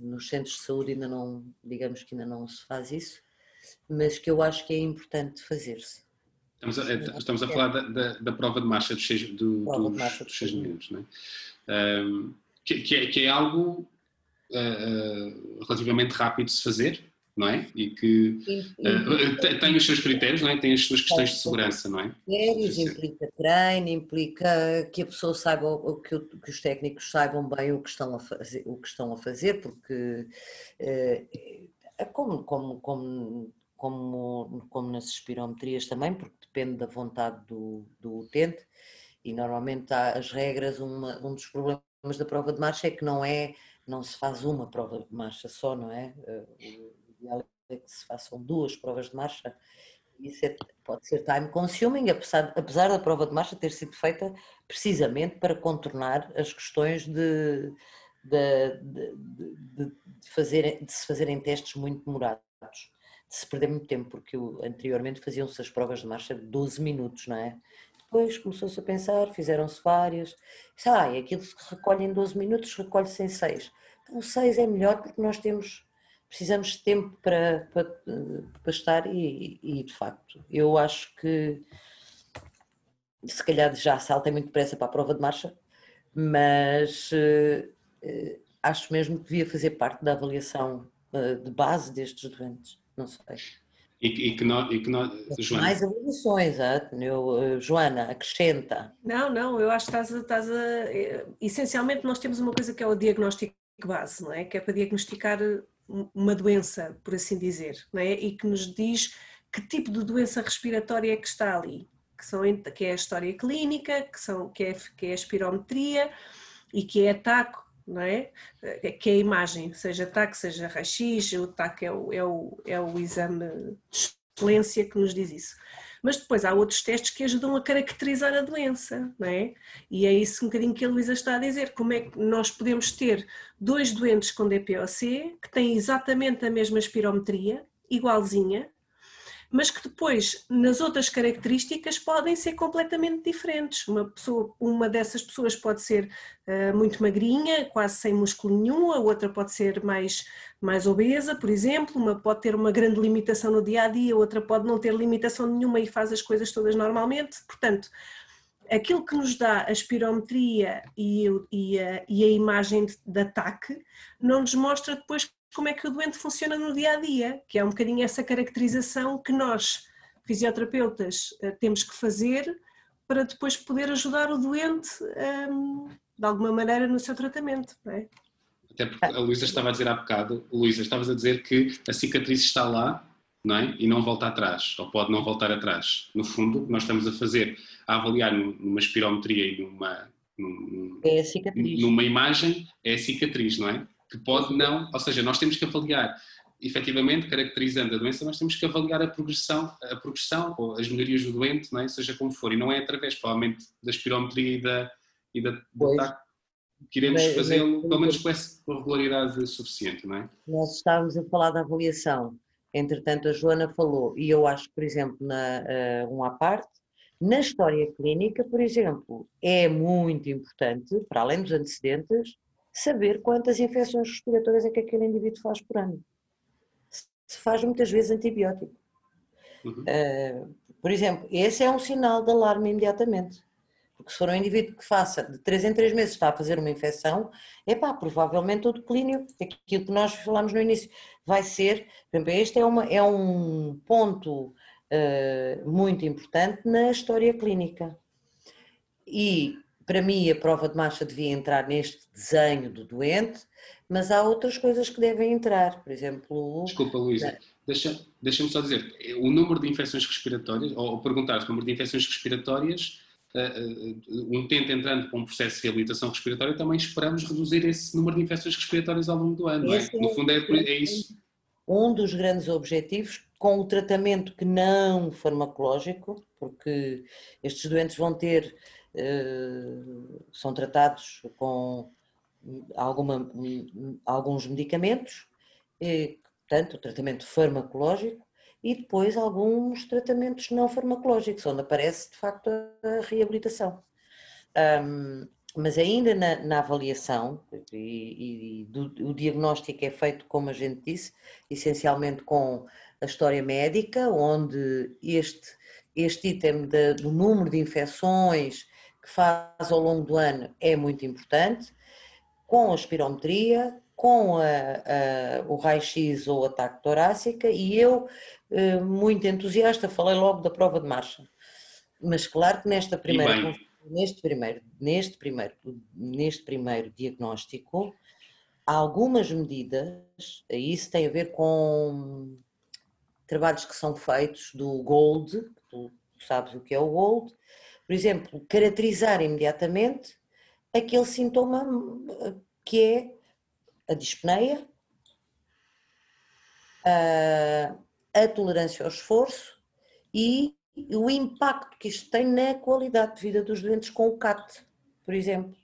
nos centros de saúde ainda não, digamos que ainda não se faz isso, mas que eu acho que é importante fazer-se. Estamos a, eh, estamos a falar da, da, da, prova de marcha dos 6 do, dos, seis minutos, não é? Um, que, que, é, que é algo uh, relativamente rápido de se fazer, não é? E que uh, tem os seus critérios, não é? Tem as suas questões de segurança, não é? Critérios, implica treino, implica que a pessoa saiba, que, que, os técnicos saibam bem o que estão a fazer, o que estão a fazer porque uh, é como, como, como, como, como nas espirometrias também, porque depende da vontade do, do utente e normalmente há as regras, uma, um dos problemas da prova de marcha é que não é, não se faz uma prova de marcha só, não é? Uh, que se façam duas provas de marcha. Isso é, pode ser time consuming, apesar, apesar da prova de marcha ter sido feita precisamente para contornar as questões de, de, de, de, fazer, de se fazerem testes muito demorados, de se perder muito tempo, porque anteriormente faziam-se as provas de marcha de 12 minutos, não é? Depois começou-se a pensar, fizeram-se várias, ah, aquilo que recolhe em 12 minutos, recolhe-se em 6. Então 6 é melhor porque nós temos precisamos de tempo para, para, para estar e, e, de facto, eu acho que se calhar já saltei muito depressa para a prova de marcha, mas uh, acho mesmo que devia fazer parte da avaliação uh, de base destes doentes, não sei. E, e, que nós, e que nós, Joana. Mais avaliações, eu, Joana, acrescenta. Não, não, eu acho que estás a, estás a. Essencialmente, nós temos uma coisa que é o diagnóstico base, não é? Que é para diagnosticar uma doença, por assim dizer, não é? e que nos diz que tipo de doença respiratória é que está ali, que, são, que é a história clínica, que, são, que, é, que é a espirometria e que é TAC, não é? Que é a imagem, seja TAC, seja raio-x, o TAC é o, é, o, é o exame de excelência que nos diz isso mas depois há outros testes que ajudam a caracterizar a doença, não é? E é isso um bocadinho que a Luísa está a dizer, como é que nós podemos ter dois doentes com DPOC que têm exatamente a mesma espirometria, igualzinha, mas que depois nas outras características podem ser completamente diferentes. Uma, pessoa, uma dessas pessoas pode ser uh, muito magrinha, quase sem músculo nenhum, a outra pode ser mais, mais obesa, por exemplo, uma pode ter uma grande limitação no dia a dia, outra pode não ter limitação nenhuma e faz as coisas todas normalmente. Portanto, aquilo que nos dá a espirometria e, e, a, e a imagem de, de ataque não nos mostra depois como é que o doente funciona no dia a dia, que é um bocadinho essa caracterização que nós, fisioterapeutas, eh, temos que fazer para depois poder ajudar o doente um, de alguma maneira no seu tratamento. Não é? Até porque a Luísa estava a dizer há bocado, Luísa, estavas a dizer que a cicatriz está lá não é? e não volta atrás, ou pode não voltar atrás. No fundo, o que nós estamos a fazer, a avaliar numa espirometria e numa, num, é numa imagem, é a cicatriz, não é? Que pode não, ou seja, nós temos que avaliar efetivamente, caracterizando a doença, nós temos que avaliar a progressão, a progressão ou as melhorias do doente, não é? seja como for, e não é através, provavelmente, da espirometria e da, e da, que iremos fazê-lo, pelo menos com essa regularidade suficiente, não é? Nós estávamos a falar da avaliação, entretanto a Joana falou, e eu acho por exemplo, na, uh, um à parte, na história clínica, por exemplo, é muito importante, para além dos antecedentes, saber quantas infecções respiratórias é que aquele indivíduo faz por ano se faz muitas vezes antibiótico. Uhum. Uh, por exemplo, esse é um sinal de alarme imediatamente. Porque se for um indivíduo que faça de 3 em 3 meses está a fazer uma infecção, é pá, provavelmente o declínio, aquilo que nós falámos no início, vai ser, por exemplo, este é, uma, é um ponto uh, muito importante na história clínica. E para mim a prova de marcha devia entrar neste desenho do doente, mas há outras coisas que devem entrar, por exemplo. Desculpa, Luísa, deixa-me deixa só dizer: o número de infecções respiratórias, ou perguntar se o número de infecções respiratórias, uh, um utente entrando com um processo de reabilitação respiratória, também esperamos reduzir esse número de infecções respiratórias ao longo do ano, não é? No fundo, é, é isso. Um dos grandes objetivos, com o tratamento que não farmacológico, porque estes doentes vão ter, são tratados com alguma, alguns medicamentos, e, portanto, o tratamento farmacológico, e depois alguns tratamentos não farmacológicos, onde aparece de facto a reabilitação. Um, mas ainda na, na avaliação, e, e do, o diagnóstico é feito, como a gente disse, essencialmente com a história médica, onde este, este item de, do número de infecções que faz ao longo do ano é muito importante com a espirometria, com a, a, o raio-x ou ataque torácica e eu, eh, muito entusiasta, falei logo da prova de marcha. Mas claro que nesta primeira, neste primeiro, neste primeiro, neste primeiro diagnóstico, há algumas medidas, isso tem a ver com trabalhos que são feitos do Gold, tu sabes o que é o Gold, por exemplo, caracterizar imediatamente aquele sintoma eh, que é a dispneia, a, a tolerância ao esforço e o impacto que isto tem na qualidade de vida dos doentes com o CAT, por exemplo.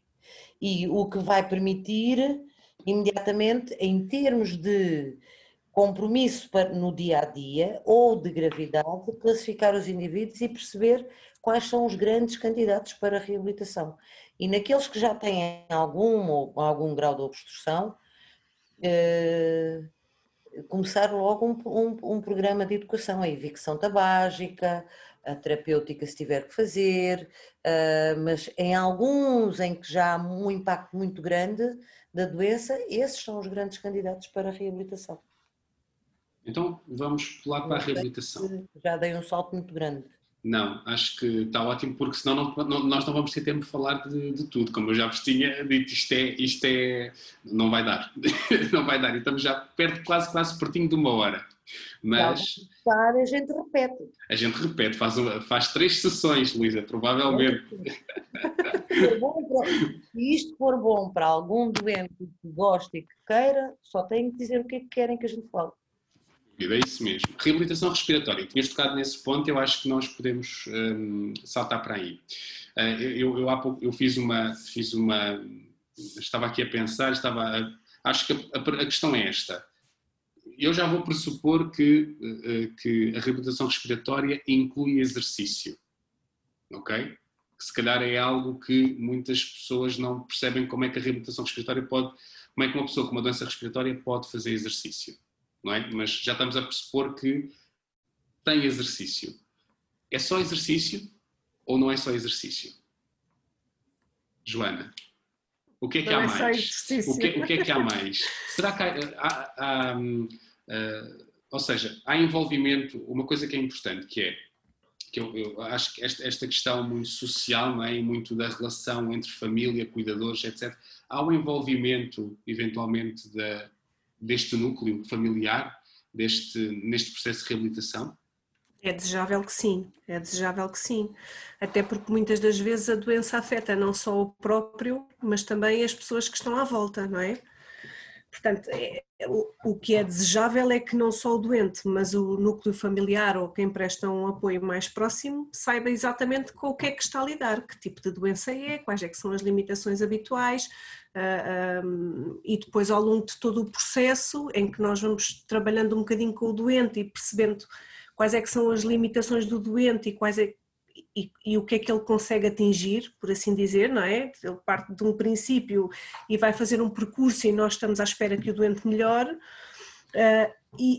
E o que vai permitir imediatamente, em termos de compromisso no dia a dia ou de gravidade, classificar os indivíduos e perceber quais são os grandes candidatos para a reabilitação. E naqueles que já têm algum, algum grau de obstrução, eh, começar logo um, um, um, programa de educação, a evicção tabágica, a terapêutica se tiver que fazer, uh, mas em alguns em que já há um impacto muito grande da doença, esses são os grandes candidatos para a reabilitação. Então vamos pular para a reabilitação. Já dei um salto muito grande. Não, acho que está ótimo, porque senão não, não, nós não vamos ter tempo de falar de, de, tudo. Como eu já vos tinha dito, isto é. Isto é não vai dar. não vai dar. E estamos já perto, quase, quase pertinho de uma hora. Mas. A gente repete. A gente repete, faz, faz três sessões, Luísa, provavelmente. Se isto for bom para algum doente que goste e que queira, só tem que dizer o que é que querem que a gente fale é isso mesmo. Reabilitação respiratória, tinhas tocado nesse ponto, eu acho que nós podemos um, saltar para aí. Uh, eu, eu, há pouco, eu fiz uma, fiz uma, estava aqui a pensar, estava a, acho que a, a, questão é esta. Eu já vou pressupor que, uh, que a reabilitação respiratória inclui exercício, ok? Que se calhar é algo que muitas pessoas não percebem como é que a reabilitação respiratória pode, como é que uma pessoa com uma doença respiratória pode fazer exercício não é? Mas já estamos a pressupor que tem exercício. É só exercício ou não é só exercício? Joana, o que é que não há é mais? O que, o que, é que há mais? Será que há, há, há uh, ou seja, há envolvimento, uma coisa que é importante, que é que eu, eu acho que esta, esta, questão muito social, não é? E muito da relação entre família, cuidadores, etc. Há um envolvimento, eventualmente, da, deste núcleo familiar, deste, neste processo de reabilitação? É desejável que sim, é desejável que sim. Até porque muitas das vezes a doença afeta não só o próprio, mas também as pessoas que estão à volta, não é? Portanto, é, o, que é desejável é que não só o doente, mas o núcleo familiar ou quem presta um apoio mais próximo saiba exatamente com o que é que está a lidar, que tipo de doença é, quais é que são as limitações habituais uh, ah, um, e depois ao longo de todo o processo em que nós vamos trabalhando um bocadinho com o doente e percebendo quais é que são as limitações do doente e quais é e, e, o que é que ele consegue atingir, por assim dizer, não é? Ele parte de um princípio e vai fazer um percurso e nós estamos à espera que o doente melhore. Uh, e,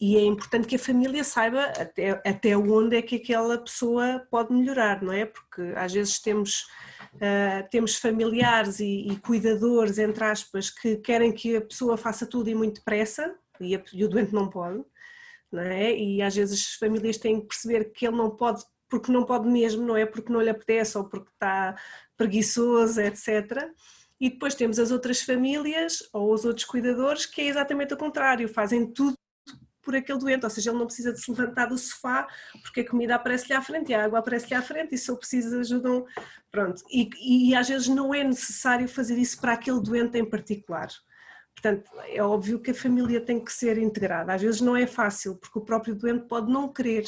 e, é importante que a família saiba até, até onde é que aquela pessoa pode melhorar, não é? Porque às vezes temos, uh, temos familiares e, e, cuidadores, entre aspas, que querem que a pessoa faça tudo e muito depressa e, a, e o doente não pode. Não é? E às vezes as famílias têm que perceber que ele não pode porque não pode mesmo, não é porque não lhe apetece ou porque está preguiçoso, etc. E depois temos as outras famílias ou os outros cuidadores que é exatamente o contrário, fazem tudo por aquele doente, ou seja, ele não precisa de se levantar do sofá porque a comida aparece-lhe à frente e a água aparece-lhe à frente e se eu preciso ajudam, pronto. E, e às vezes não é necessário fazer isso para aquele doente em particular. Portanto, é óbvio que a família tem que ser integrada. Às vezes não é fácil, porque o próprio doente pode não querer,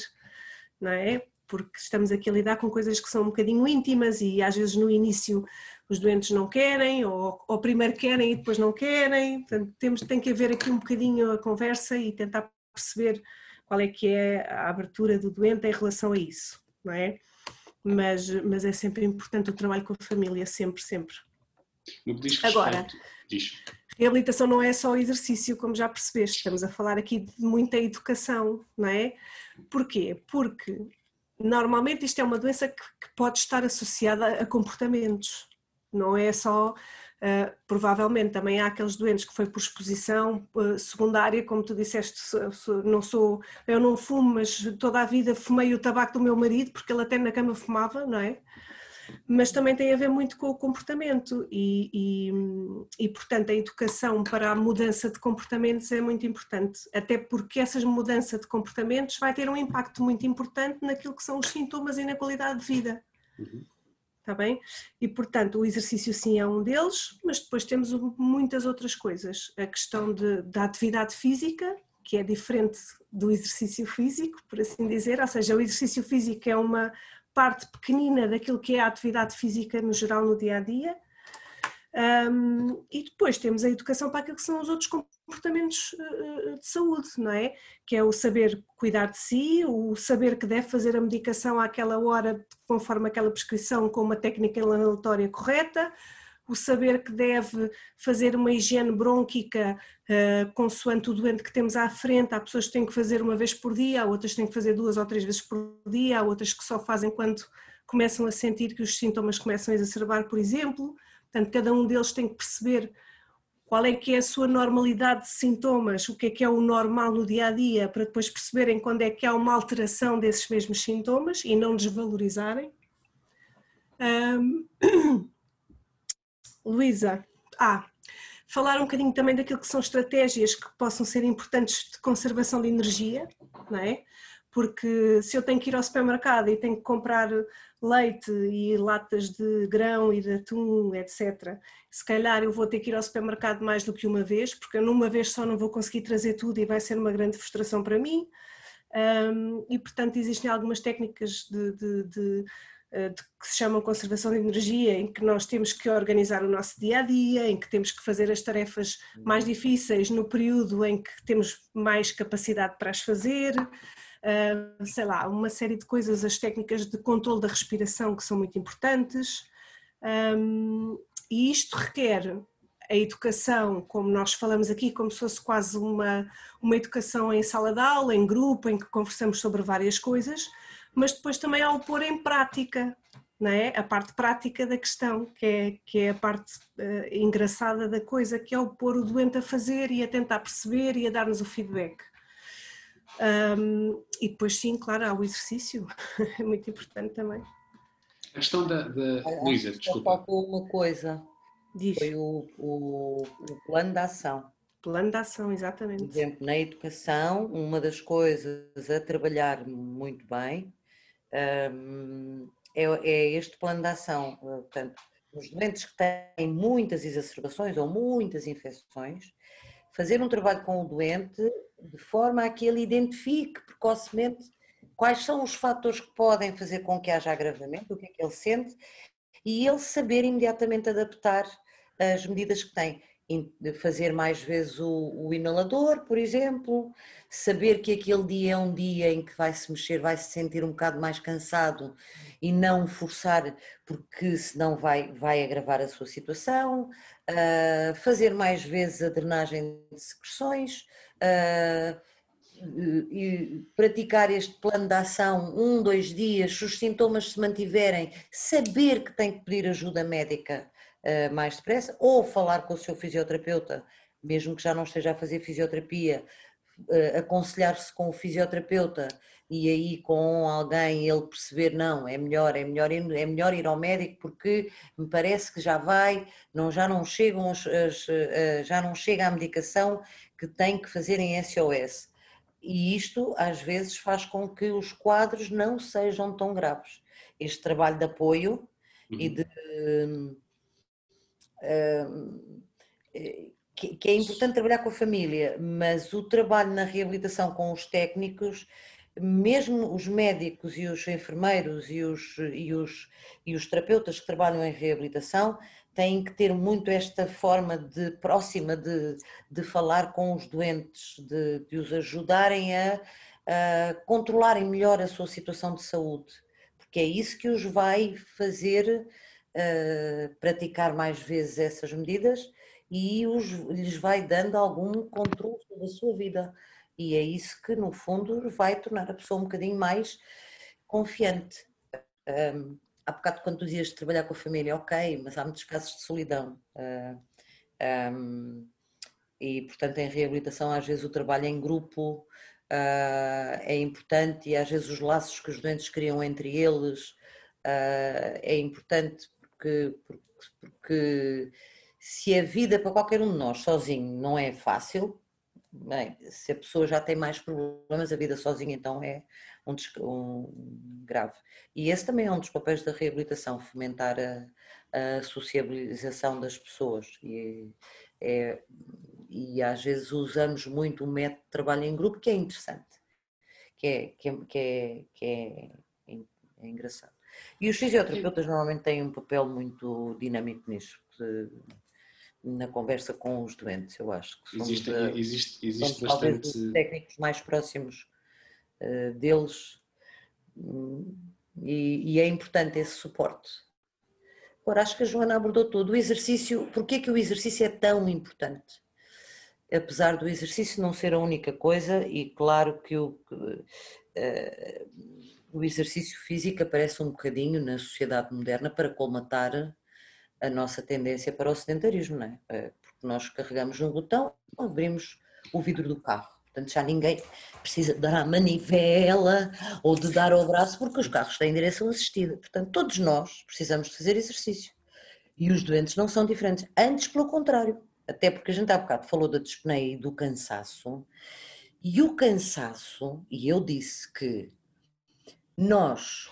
não é? Porque estamos aqui a lidar com coisas que são um bocadinho íntimas e às vezes no início os doentes não querem, ou, ou primeiro querem e depois não querem, portanto temos, tem que haver aqui um bocadinho a conversa e tentar perceber qual é que é a abertura do doente em relação a isso, não é? Mas, mas é sempre importante o trabalho com a família, sempre, sempre. No que diz respeito, Agora, diz. reabilitação não é só exercício, como já percebeste, estamos a falar aqui de muita educação, não é? Porquê? Porque normalmente isto é uma doença que, que pode estar associada a comportamentos, não é só. Uh, provavelmente também há aqueles doentes que foi por exposição uh, secundária, como tu disseste, não sou, eu não fumo, mas toda a vida fumei o tabaco do meu marido, porque ele até na cama fumava, não é? Mas também tem a ver muito com o comportamento e, e, e, portanto a educação para a mudança de comportamentos é muito importante, até porque essa mudança de comportamentos vai ter um impacto muito importante naquilo que são os sintomas e na qualidade de vida. Uhum. Está bem? E portanto o exercício sim é um deles, mas depois temos muitas outras coisas. A questão de, da atividade física, que é diferente do exercício físico, por assim dizer, ou seja, o exercício físico é uma parte pequenina daquilo que é a atividade física no geral no dia a dia. Um, e depois temos a educação para aquilo que são os outros comportamentos uh, de saúde, não é? Que é o saber cuidar de si, o saber que deve fazer a medicação àquela hora, conforme aquela prescrição, com uma técnica inalatória correta, o saber que deve fazer uma higiene brônquica uh, consoante o doente que temos à frente. Há pessoas que têm que fazer uma vez por dia, há outras que têm que fazer duas ou três vezes por dia, há outras que só fazem quando começam a sentir que os sintomas começam a exacerbar, por exemplo. Portanto, cada um deles tem que perceber qual é que é a sua normalidade de sintomas, o que é que é o normal no dia a dia, para depois perceberem quando é que há uma alteração desses mesmos sintomas e não desvalorizarem. Um, Luísa, ah, falar um bocadinho também daquilo que são estratégias que possam ser importantes de conservação de energia, não é? Porque se eu tenho que ir ao supermercado e tenho que comprar leite e latas de grão e de atum, etc., se calhar eu vou ter que ir ao supermercado mais do que uma vez, porque numa vez só não vou conseguir trazer tudo e vai ser uma grande frustração para mim. Um, e portanto existem algumas técnicas de, de, de que se chamam conservação de energia, em que nós temos que organizar o nosso dia a dia, em que temos que fazer as tarefas mais difíceis no período em que temos mais capacidade para as fazer, uh, sei lá, uma série de coisas, as técnicas de controle da respiração que são muito importantes, um, e isto requer a educação, como nós falamos aqui, como se fosse quase uma, uma educação em sala de aula, em grupo, em que conversamos sobre várias coisas, mas depois também ao pôr em prática, não é? a parte prática da questão, que é, que é a parte uh, engraçada da coisa, que é o pôr o doente a fazer e a tentar perceber e a dar-nos o feedback. Um, e depois sim, claro, há o exercício, é muito importante também. A questão da, da... Luísa, desculpa. uma coisa, Diz. foi o, o, o plano de ação. Plano de ação, exatamente. Por exemplo, na educação, uma das coisas a trabalhar muito bem é, é, este plano de ação. Portanto, nos doentes que têm muitas exacerbações ou muitas infecções, fazer um trabalho com o doente de forma a que ele identifique precocemente quais são os fatores que podem fazer com que haja agravamento, o que é que ele sente, e ele saber imediatamente adaptar as medidas que tem fazer mais vezes o, o, inalador, por exemplo, saber que aquele dia é um dia em que vai se mexer, vai se sentir um bocado mais cansado e não forçar, porque senão vai, vai agravar a sua situação, uh, fazer mais vezes a drenagem de secreções, uh, e praticar este plano de ação um, dois dias, se os sintomas se mantiverem, saber que tem que pedir ajuda médica uh, mais depressa, ou falar com o seu fisioterapeuta, mesmo que já não esteja a fazer fisioterapia, uh, aconselhar-se com o fisioterapeuta e aí com alguém ele perceber não, é melhor, é melhor, ir, é melhor ir ao médico porque me parece que já vai, não, já não chegam as, as, uh, já não chega a medicação que tem que fazer em SOS. E isto às vezes faz com que os quadros não sejam tão graves. Este trabalho de apoio uhum. e de que, é importante trabalhar com a família, mas o trabalho na reabilitação com os técnicos, mesmo os médicos e os enfermeiros e os, e os, e os terapeutas que trabalham em reabilitação têm que ter muito esta forma de próxima de, de falar com os doentes, de, de os ajudarem a, a controlarem melhor a sua situação de saúde, porque é isso que os vai fazer uh, praticar mais vezes essas medidas e os, lhes vai dando algum controle sobre a sua vida. E é isso que, no fundo, vai tornar a pessoa um bocadinho mais confiante. Um, há bocado, quando tu dizias de trabalhar com a família, ok, mas há muitos casos de solidão. Uh, um, e, portanto, em reabilitação, às vezes o trabalho em grupo uh, é importante e às vezes os laços que os doentes criam entre eles uh, é importante porque, porque, porque, se a vida para qualquer um de nós sozinho não é fácil, bem, se a pessoa já tem mais problemas, a vida sozinha então é um, um grave. E esse também é um dos papéis da reabilitação, fomentar a, a sociabilização das pessoas. E, é, e às vezes usamos muito o método de trabalho em grupo, que é interessante, que é, que é, que é, que é, é engraçado. E os fisioterapeutas normalmente têm um papel muito dinâmico nisso, na conversa com os doentes, eu acho. Que existe, de, existe, existe bastante. Os técnicos mais próximos uh, deles hum, e, e, é importante esse suporte. Agora, acho que a Joana abordou tudo. O exercício, porquê que o exercício é tão importante? Apesar do exercício não ser a única coisa, e claro que o. Uh, o exercício físico aparece um bocadinho na sociedade moderna para colmatar a nossa tendência para o sedentarismo, não é? Eh, porque nós carregamos um botão, abrimos o vidro do carro. Portanto, já ninguém precisa dar a manivela ou de dar ao braço, porque os carros têm direção assistida. Portanto, todos nós precisamos de fazer exercício. E os doentes não são diferentes. Antes, pelo contrário. Até porque a gente há bocado falou da dispneia e do cansaço. E o cansaço, e eu disse que nós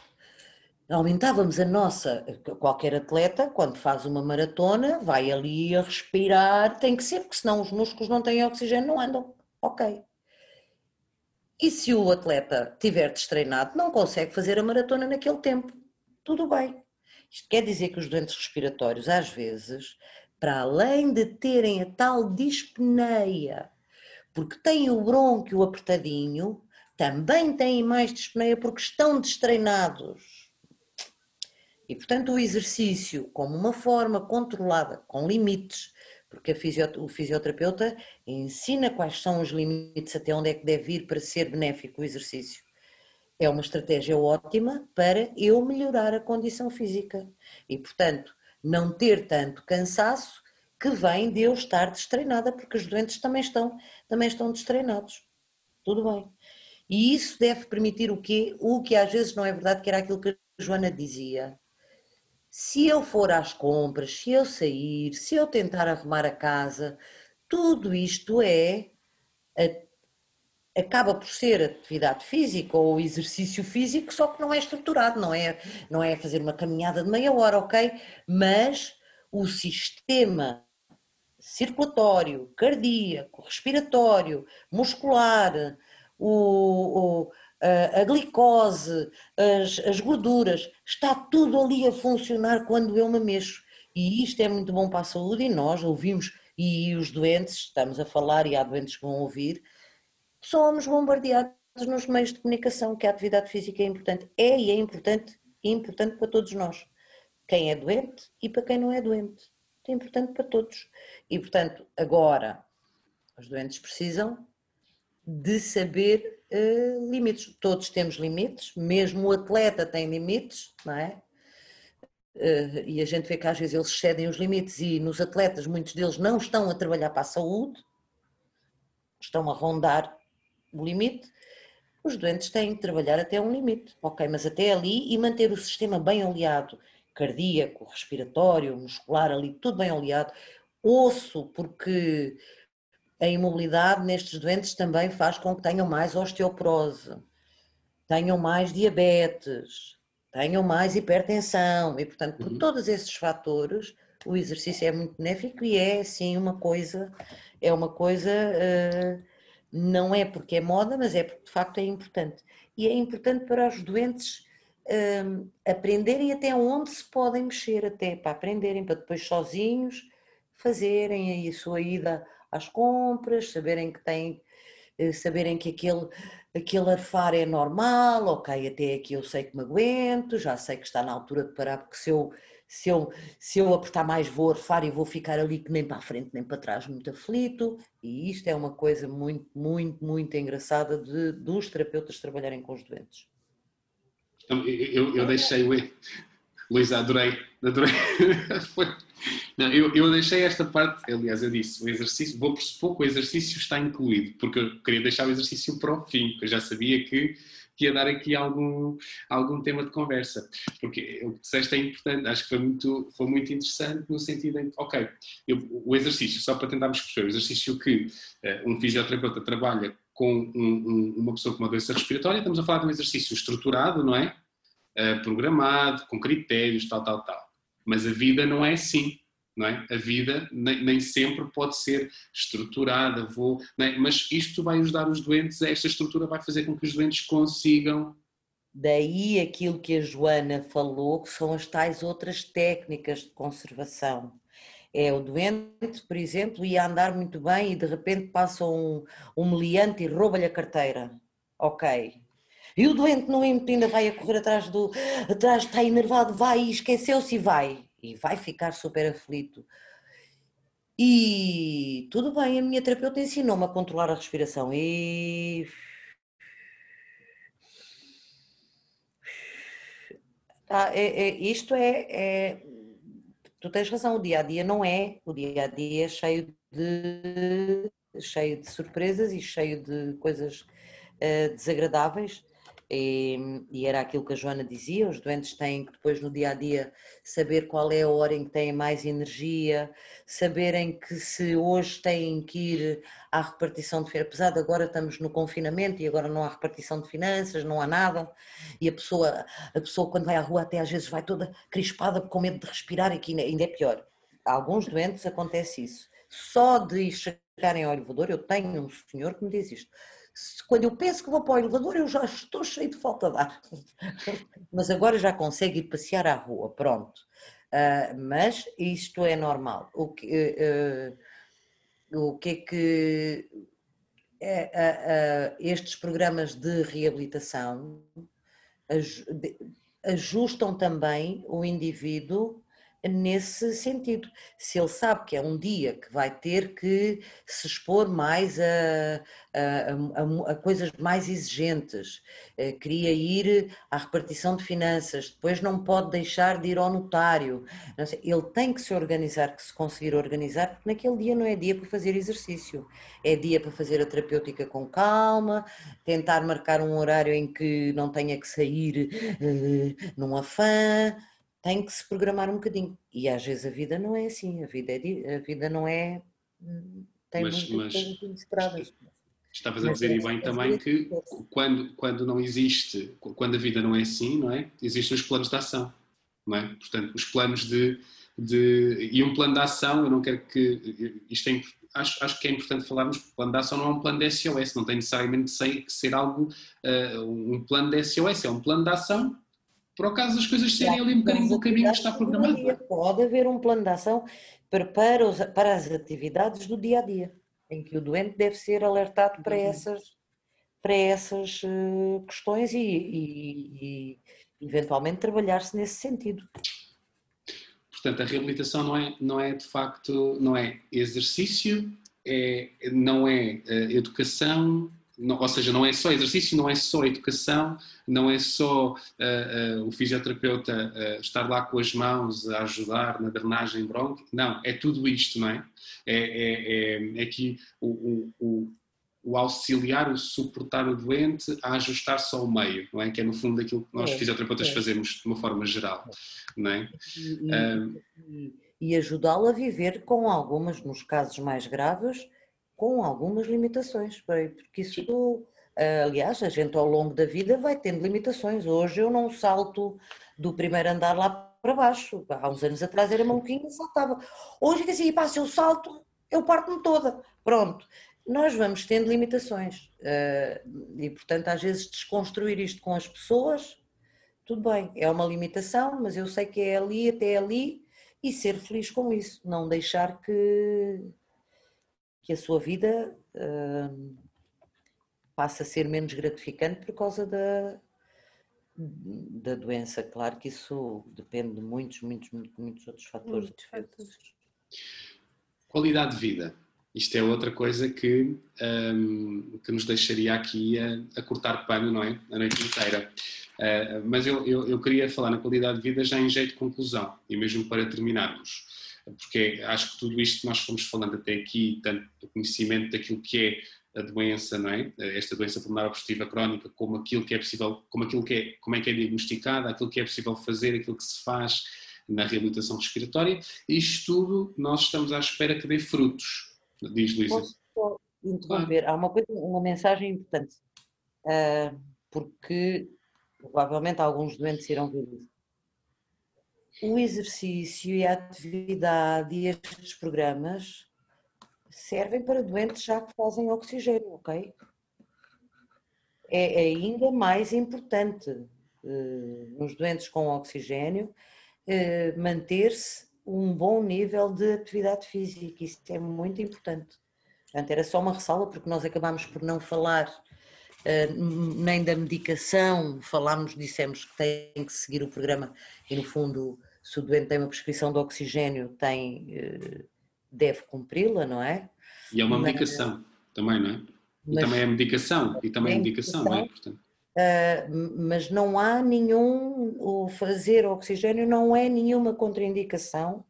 aumentávamos a nossa, qualquer atleta, quando faz uma maratona, vai ali a respirar, tem que ser, porque senão os músculos não têm oxigênio, não andam. Ok. E se o atleta tiver destreinado, não consegue fazer a maratona naquele tempo. Tudo bem. Isto quer dizer que os doentes respiratórios, às vezes, para além de terem a tal dispneia, porque têm o brônquio apertadinho, também têm mais dispneia porque estão destreinados. E, portanto, o exercício, como uma forma controlada, com limites, porque o fisioterapeuta ensina quais são os limites, até onde é que deve ir para ser benéfico o exercício. É uma estratégia ótima para eu melhorar a condição física e, portanto, não ter tanto cansaço que vem de eu estar destreinada, porque os doentes também estão, também estão destreinados. Tudo bem. E isso deve permitir o quê? O que às vezes não é verdade, que era aquilo que a Joana dizia. Se eu for às compras, se eu sair, se eu tentar arrumar a casa, tudo isto é acaba por ser atividade física ou exercício físico, só que não é estruturado, não é, não é fazer uma caminhada de meia hora, ok? Mas o sistema circulatório, cardíaco, respiratório, muscular, o, o a, a, glicose, as, as gorduras, está tudo ali a funcionar quando eu me mexo. E isto é muito bom para a saúde e nós ouvimos, e os doentes, estamos a falar e há doentes que vão ouvir, somos bombardeados nos meios de comunicação que a atividade física é importante. É e é importante, é importante para todos nós. Quem é doente e para quem não é doente. É importante para todos. E, portanto, agora, os doentes precisam de saber uh, limites. Todos temos limites, mesmo o atleta tem limites, não é? Uh, e a gente vê que às vezes eles excedem os limites e nos atletas muitos deles não estão a trabalhar para a saúde, estão a rondar o limite, os doentes têm que trabalhar até um limite, ok, mas até ali e manter o sistema bem oleado, cardíaco, respiratório, muscular, ali tudo bem oleado, osso, porque a imobilidade nestes doentes também faz com que tenham mais osteoporose, tenham mais diabetes, tenham mais hipertensão e, portanto, por uhum. todos esses fatores, o exercício é muito benéfico e é, sim, uma coisa, é uma coisa uh, não é porque é moda, mas é porque de facto é importante. E é importante para os doentes um, aprenderem até onde se podem mexer, até para aprenderem, para depois sozinhos fazerem a sua ida às compras, saberem que têm, eh, saberem que aquele, aquele arfar é normal, ok, até aqui eu sei que me aguento, já sei que está na altura de parar, porque se eu se eu, se eu apertar mais vou arfar e vou ficar ali que nem para a frente nem para trás muito aflito e isto é uma coisa muito, muito, muito engraçada de, dos terapeutas trabalharem com os doentes. Então, eu, eu deixei o... Luísa, adorei, adorei. Foi... Não, eu, eu deixei esta parte, aliás, eu disse, o exercício, vou pressupor que o exercício está incluído, porque eu queria deixar o exercício para o fim, porque eu já sabia que que ia dar aqui algum, algum tema de conversa. Porque o que disseste é importante, acho que foi muito, foi muito interessante no sentido em que, ok, eu, o exercício, só para tentarmos perceber, o exercício que uh, um fisioterapeuta trabalha com um, um, uma pessoa com uma doença respiratória, estamos a falar de um exercício estruturado, não é? Uh, programado, com critérios, tal, tal, tal. Mas a vida não é assim não é? A vida nem, nem sempre pode ser estruturada, vou, é? mas isto vai ajudar os doentes, esta estrutura vai fazer com que os doentes consigam. Daí aquilo que a Joana falou, que são as tais outras técnicas de conservação. É o doente, por exemplo, ia andar muito bem e de repente passa um, um meliante e rouba-lhe a carteira. Ok, e o doente no ímpeto ainda vai a correr atrás do. atrás, está enervado, vai e esqueceu-se e vai e vai ficar super aflito. E tudo bem, a minha terapeuta ensinou-me a controlar a respiração e. Ah, é, é, isto é, é, Tu tens razão, o dia a dia não é. O dia a dia é cheio de, cheio de surpresas e cheio de coisas uh, desagradáveis e, e, era aquilo que a Joana dizia: os doentes têm que depois no dia a dia saber qual é a hora em que têm mais energia, saberem que se hoje têm que ir à repartição de apesar de agora estamos no confinamento e agora não há repartição de finanças, não há nada, e a pessoa, a pessoa quando vai à rua até às vezes vai toda crispada com medo de respirar, e que ainda é pior. A alguns doentes acontece isso. Só de chegarem ao elevador, eu tenho um senhor que me diz isto quando eu penso que vou para o elevador, eu já estou cheio de falta de ar. mas agora já consigo ir passear à rua, pronto. Uh, mas isto é normal. O que, uh, o que é que uh, estes programas de reabilitação ajustam também o indivíduo nesse sentido. Se ele sabe que é um dia que vai ter que se expor mais a, a, a, a coisas mais exigentes, eh, queria ir à repartição de finanças, depois não pode deixar de ir ao notário, ele tem que se organizar, que se conseguir organizar, porque naquele dia não é dia para fazer exercício, é dia para fazer a terapêutica com calma, tentar marcar um horário em que não tenha que sair uh, num afã, tem que se programar um bocadinho. E às vezes a vida não é assim, a vida, é, a vida não é. Tem mas, muitas mas, coisas inesperadas. Estavas a dizer e bem também que quando, quando não existe, quando a vida não é assim, não é? Existem os planos de ação, não é? Portanto, os planos de, de e um plano de ação, eu não quero que isto é, acho, acho que é importante falarmos, o plano de ação não é um plano de SOS, não tem necessariamente que ser algo, uh, um plano de SOS, é um plano de ação por acaso as coisas serem ali um bocadinho do caminho que está programado. Pode haver um plano de ação para, para, os, para as atividades do dia a dia em que o doente deve ser alertado para uhum. essas, para essas uh, questões e, e, e eventualmente trabalhar-se nesse sentido. Portanto, a reabilitação não é, não é de facto, não é exercício, é, não é uh, educação, não, ou seja, não é só exercício, não é só educação, não é só uh, uh, o fisioterapeuta uh, estar lá com as mãos a ajudar na drenagem bronquial, não, é tudo isto, não é? É, é, é, é que o, o, o, auxiliar, o suportar o doente a ajustar-se ao meio, não é? Que é no fundo aquilo que nós é, fisioterapeutas é. fazemos de uma forma geral, não é? E, e, e ajudá-lo a viver com algumas, nos casos mais graves, com algumas limitações, porque isso, eh, aliás, a gente ao longo da vida vai tendo limitações. Hoje eu não salto do primeiro andar lá para baixo. Há uns anos atrás era maluquinho e saltava. Hoje é assim, pá, se eu salto, eu parto-me toda. Pronto. Nós vamos tendo limitações eh, e, portanto, às vezes desconstruir isto com as pessoas, tudo bem, é uma limitação, mas eu sei que é ali até ali e ser feliz com isso, não deixar que que a sua vida uh, passa a ser menos gratificante por causa da, da doença. Claro que isso depende de muitos, muitos, muitos, muitos outros fatores. Muitos fatores. Qualidade de vida. Isto é outra coisa que, um, que nos deixaria aqui a, a, cortar pano, não é? A noite inteira. Uh, mas eu, eu, eu, queria falar na qualidade de vida já em jeito de conclusão, e mesmo para terminarmos porque acho que tudo isto que nós fomos falando até aqui, tanto do conhecimento daquilo que é a doença, não é? Esta doença pulmonar obstrutiva crónica, como aquilo que é possível, como aquilo que é, como é que é diagnosticada, aquilo que é possível fazer, aquilo que se faz na reabilitação respiratória, isto tudo nós estamos à espera que dê frutos, diz Luísa. Posso interromper? Claro. Há uma, coisa, uma mensagem importante, uh, porque provavelmente alguns doentes irão ver isso o exercício e a atividade e estes programas servem para doentes já que fazem oxigênio, ok? É ainda mais importante uh, nos doentes com oxigênio uh, manter-se um bom nível de atividade física, isso é muito importante. Portanto, era só uma ressalva, porque nós acabámos por não falar uh, nem da medicação, falámos, dissemos que tem que seguir o programa e, no fundo, se o doente tem uma prescrição de oxigênio, tem, eh, deve cumpri-la, não é? E é uma medicação também, não é? E mas, também é medicação, e também é medicação, não é? Portanto. Uh, mas não há nenhum, o fazer oxigênio não é nenhuma contraindicação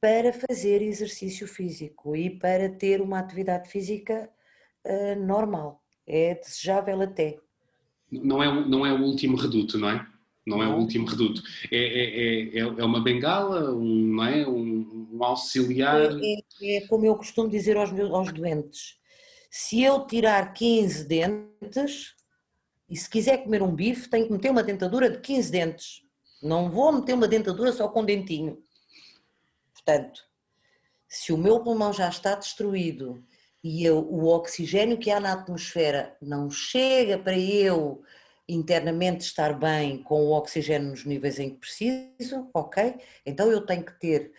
para fazer exercício físico e para ter uma atividade física uh, normal. É desejável até. Não é, não é o último reduto, não é? Não é o último reduto. É, é, é, é uma bengala, um, não é? um, um auxiliar. É, é, é, como eu costumo dizer aos, meus, aos doentes: se eu tirar 15 dentes, e se quiser comer um bife, tenho que meter uma dentadura de 15 dentes. Não vou meter uma dentadura só com um dentinho. Portanto, se o meu pulmão já está destruído e eu, o oxigênio que há na atmosfera não chega para eu internamente estar bem com o oxigênio nos níveis em que preciso, ok? Então eu tenho que ter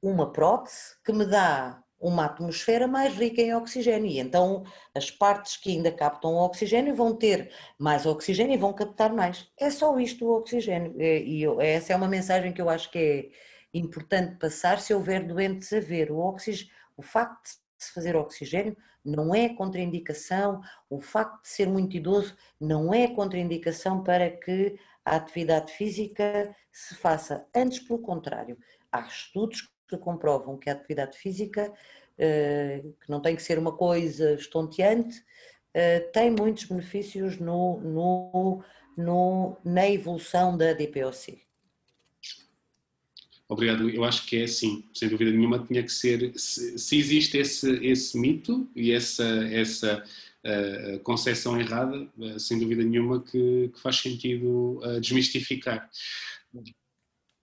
uma prótese que me dá uma atmosfera mais rica em oxigênio e então as partes que ainda captam oxigênio vão ter mais oxigênio e vão captar mais. É só isto o oxigênio e eu, essa é uma mensagem que eu acho que é importante passar se houver doentes a ver. O, oxigênio, o facto de se fazer oxigênio não é contraindicação, o facto de ser muito idoso não é contraindicação para que a atividade física se faça. Antes, pelo contrário, há estudos que comprovam que a atividade física, eh, que não tem que ser uma coisa estonteante, eh, tem muitos benefícios no, no, no, na evolução da DPOC. Obrigado. Eu acho que é assim, sem dúvida nenhuma, tinha que ser. Se, se existe esse, esse mito e essa, essa uh, concepção errada, uh, sem dúvida nenhuma que, que faz sentido uh, desmistificar.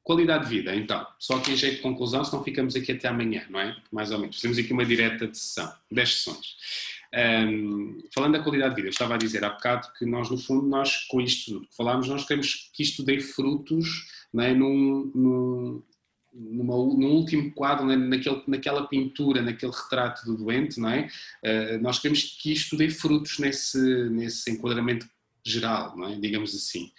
Qualidade de vida, então, só aqui em jeito de conclusão, senão ficamos aqui até amanhã, não é? Mais ou menos. Fizemos aqui uma direta de sessão, 10 sessões. Um, falando da qualidade de vida, eu estava a dizer há bocado que nós, no fundo, nós com isto tudo que falámos, nós queremos que isto dê frutos não é? num, num, num último quadro, naquele, naquela pintura, naquele retrato do doente, não é? Uh, nós queremos que isto dê frutos nesse, nesse enquadramento geral, não é? digamos assim.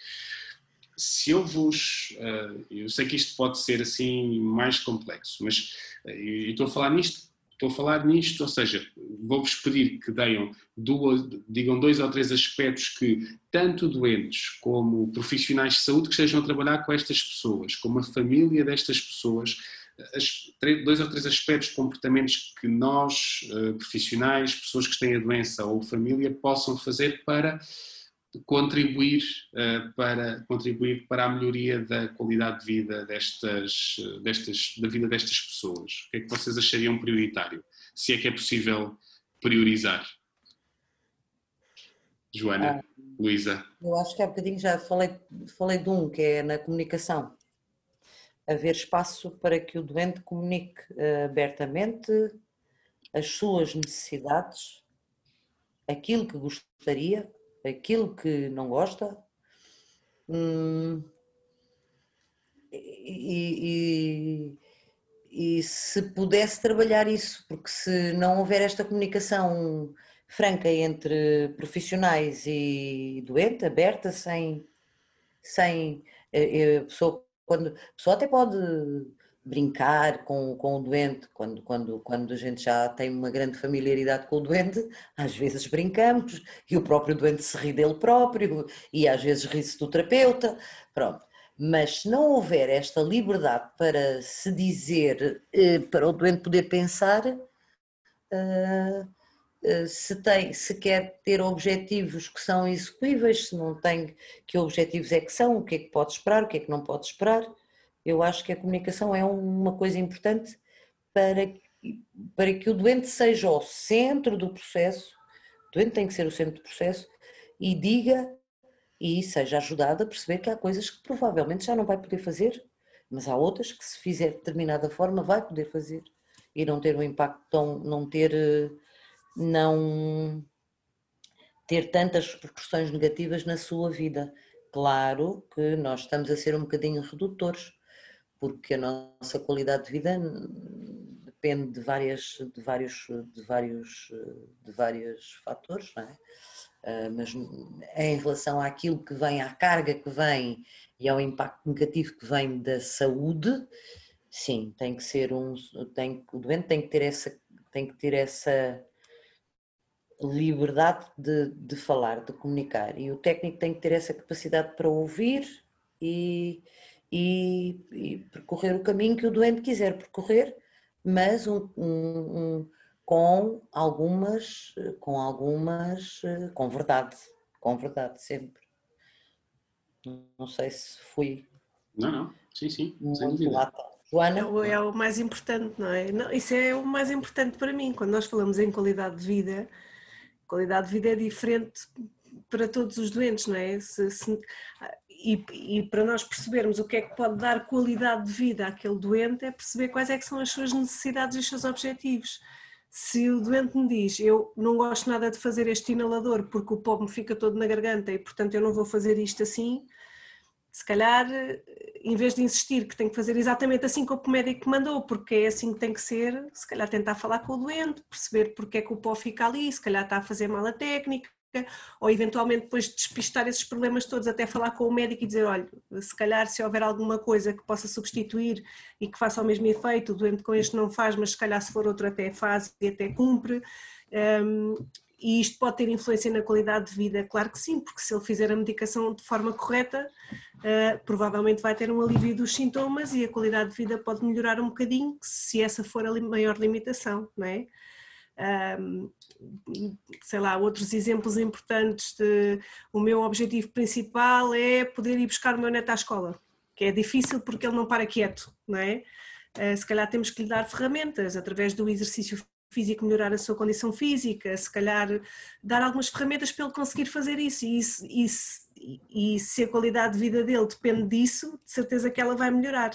Se eu vos. Uh, eu sei que isto pode ser assim mais complexo, mas eu estou a falar nisto Estou a falar nisto, ou seja, vou-vos pedir que deem duas, digam dois ou três aspectos que tanto doentes como profissionais de saúde que estejam a trabalhar com estas pessoas, como a família destas pessoas, dois ou três aspectos, comportamentos que nós, eh, profissionais, pessoas que têm a doença ou família, possam fazer para contribuir uh, para contribuir para a melhoria da qualidade de vida destas, destas da vida destas pessoas. O que é que vocês achariam prioritário? Se é que é possível priorizar? Joana, ah, Luísa. Eu acho que há bocadinho já falei, falei de um, que é na comunicação. Haver espaço para que o doente comunique uh, abertamente as suas necessidades, aquilo que gostaria aquilo que não gosta. Hum, e, e, e, se pudesse trabalhar isso, porque se não houver esta comunicação franca entre profissionais e doente, aberta, sem, sem eh, eh, a pessoa, quando, a pessoa até pode brincar com, com o doente, quando, quando, quando a gente já tem uma grande familiaridade com o doente, às vezes brincamos e o próprio doente se ri dele próprio e às vezes ri-se do terapeuta, pronto. Mas se não houver esta liberdade para se dizer, eh, para o doente poder pensar, eh, se, tem, se quer ter objetivos que são execuíveis, se não tem, que objetivos é que são, o que é que pode esperar, o que é que não pode esperar, eu acho que a comunicação é uma coisa importante para, para que o doente seja o centro do processo, o doente tem que ser o centro do processo e diga e seja ajudado a perceber que há coisas que provavelmente já não vai poder fazer, mas há outras que se fizer de determinada forma vai poder fazer. E não ter um impacto tão, não ter, não ter tantas repercussões negativas na sua vida. Claro que nós estamos a ser um bocadinho redutores, porque a nossa qualidade de vida depende de, várias, de, vários, de, vários, de vários fatores, não é? Uh, mas em relação àquilo que vem, à carga que vem e ao impacto negativo que vem da saúde, sim, tem que ser um, tem, o doente tem que ter essa, tem que ter essa liberdade de, de falar, de comunicar e o técnico tem que ter essa capacidade para ouvir e, e, e, percorrer o caminho que o doente quiser percorrer, mas um, um, um, com algumas, com algumas, com verdade, com verdade sempre. Não sei se fui. Não, não, sim, sim, sem dúvida. Joana? É, é o mais importante, não é? Não, isso é o mais importante para mim. Quando nós falamos em qualidade de vida, qualidade de vida é diferente para todos os doentes, não é? Se, se, e, e, para nós percebermos o que é que pode dar qualidade de vida àquele doente é perceber quais é que são as suas necessidades e os seus objetivos. Se o doente me diz, eu não gosto nada de fazer este inalador porque o pó me fica todo na garganta e portanto eu não vou fazer isto assim, se calhar, em vez de insistir que tem que fazer exatamente assim como o médico mandou, porque é assim que tem que ser, se calhar tentar falar com o doente, perceber porque é que o pó fica ali, se calhar está a fazer mal a técnica, ou eventualmente depois despistar esses problemas todos, até falar com o médico e dizer, olha, se calhar se houver alguma coisa que possa substituir e que faça o mesmo efeito, o doente com este não faz, mas se calhar se for outro até faz e até cumpre. Um, e isto pode ter influência na qualidade de vida? Claro que sim, porque se ele fizer a medicação de forma correta, uh, provavelmente vai ter um alívio dos sintomas e a qualidade de vida pode melhorar um bocadinho, se essa for a maior limitação, não é? Sei lá, outros exemplos importantes de o meu objetivo principal é poder ir buscar o meu neto à escola, que é difícil porque ele não para quieto, não é? Uh, se calhar temos que lhe dar ferramentas através do exercício físico melhorar a sua condição física, se calhar dar algumas ferramentas para ele conseguir fazer isso e, isso, isso, e se a qualidade de vida dele depende disso, de certeza que ela vai melhorar.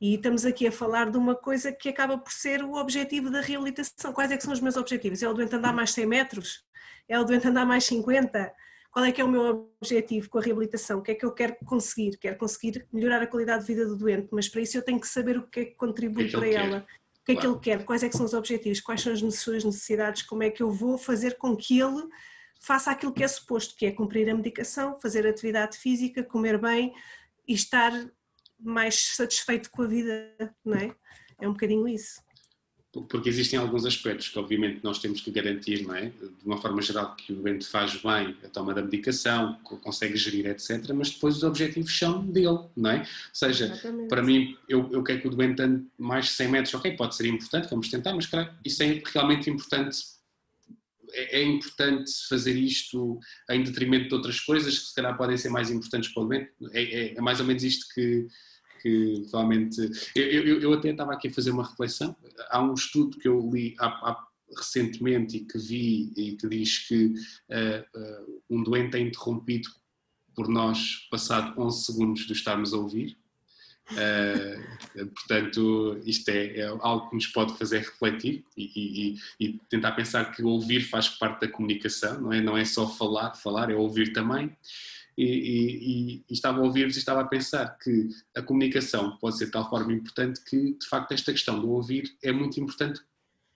E estamos aqui a falar de uma coisa que acaba por ser o objetivo da reabilitação. Quais é que são os meus objetivos? É o doente andar mais 100 metros? É o doente andar mais 50? Qual é que é o meu objetivo com a reabilitação? O que é que eu quero conseguir? Quero conseguir melhorar a qualidade de vida do doente, mas para isso eu tenho que saber o que é que contribui é para ela. Quer o que é que ele quer, quais é que são os objetivos, quais são as suas necessidades, como é que eu vou fazer com que ele faça aquilo que é suposto, que é cumprir a medicação, fazer atividade física, comer bem e estar mais satisfeito com a vida, não é? É um bocadinho isso porque existem alguns aspectos que obviamente nós temos que garantir, não é? De uma forma geral que o doente faz bem a toma da medicação, consegue gerir, etc. Mas depois os objetivos são dele, não é? Ou seja, Exatamente. para mim, eu, eu quero que o doente ande mais 100 metros, ok, pode ser importante, vamos tentar, mas claro, isso é realmente importante. É, é importante fazer isto em detrimento de outras coisas que se calhar podem ser mais importantes para o doente. É, é, é mais ou menos isto que, que realmente. Eu, eu, eu, até estava aqui a fazer uma reflexão. Há um estudo que eu li há, há, recentemente e que vi e que diz que uh, uh, um doente é interrompido por nós passado 11 segundos de estarmos a ouvir. Uh, portanto, isto é, é, algo que nos pode fazer refletir e, e, e, tentar pensar que ouvir faz parte da comunicação, não é? Não é só falar, falar é ouvir também e, e, e estava a ouvir-vos e estava a pensar que a comunicação pode ser de tal forma importante que, de facto, esta questão do ouvir é muito importante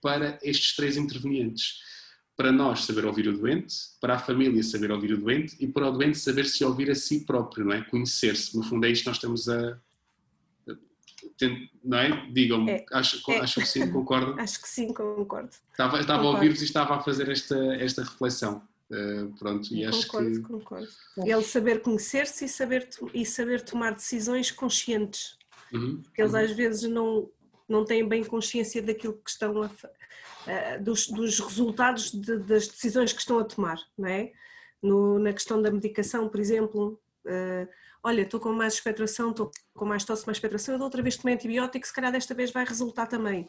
para estes três intervenientes. Para nós saber ouvir o doente, para a família saber ouvir o doente e para o doente saber se ouvir a si próprio, não é? Conhecer-se. No fundo é isto que nós estamos a, não é? Digam-me, é, acho, é. acho que sim, concordam? Acho que sim, concordo. Estava, estava a ouvir-vos e estava a fazer esta, esta reflexão. Uh, pronto, e acho concordo, que... concordo. Ele saber conhecer-se e saber, e saber tomar decisões conscientes. Uhum. Porque eles uhum. às vezes não, não têm bem consciência daquilo que estão a, uh, dos, dos resultados de, das decisões que estão a tomar, não é? No, na questão da medicação, por exemplo, uh, olha, estou com mais expectoração, estou com mais tosse, mais expectoração, eu da outra vez tomei antibiótico, se calhar desta vez vai resultar também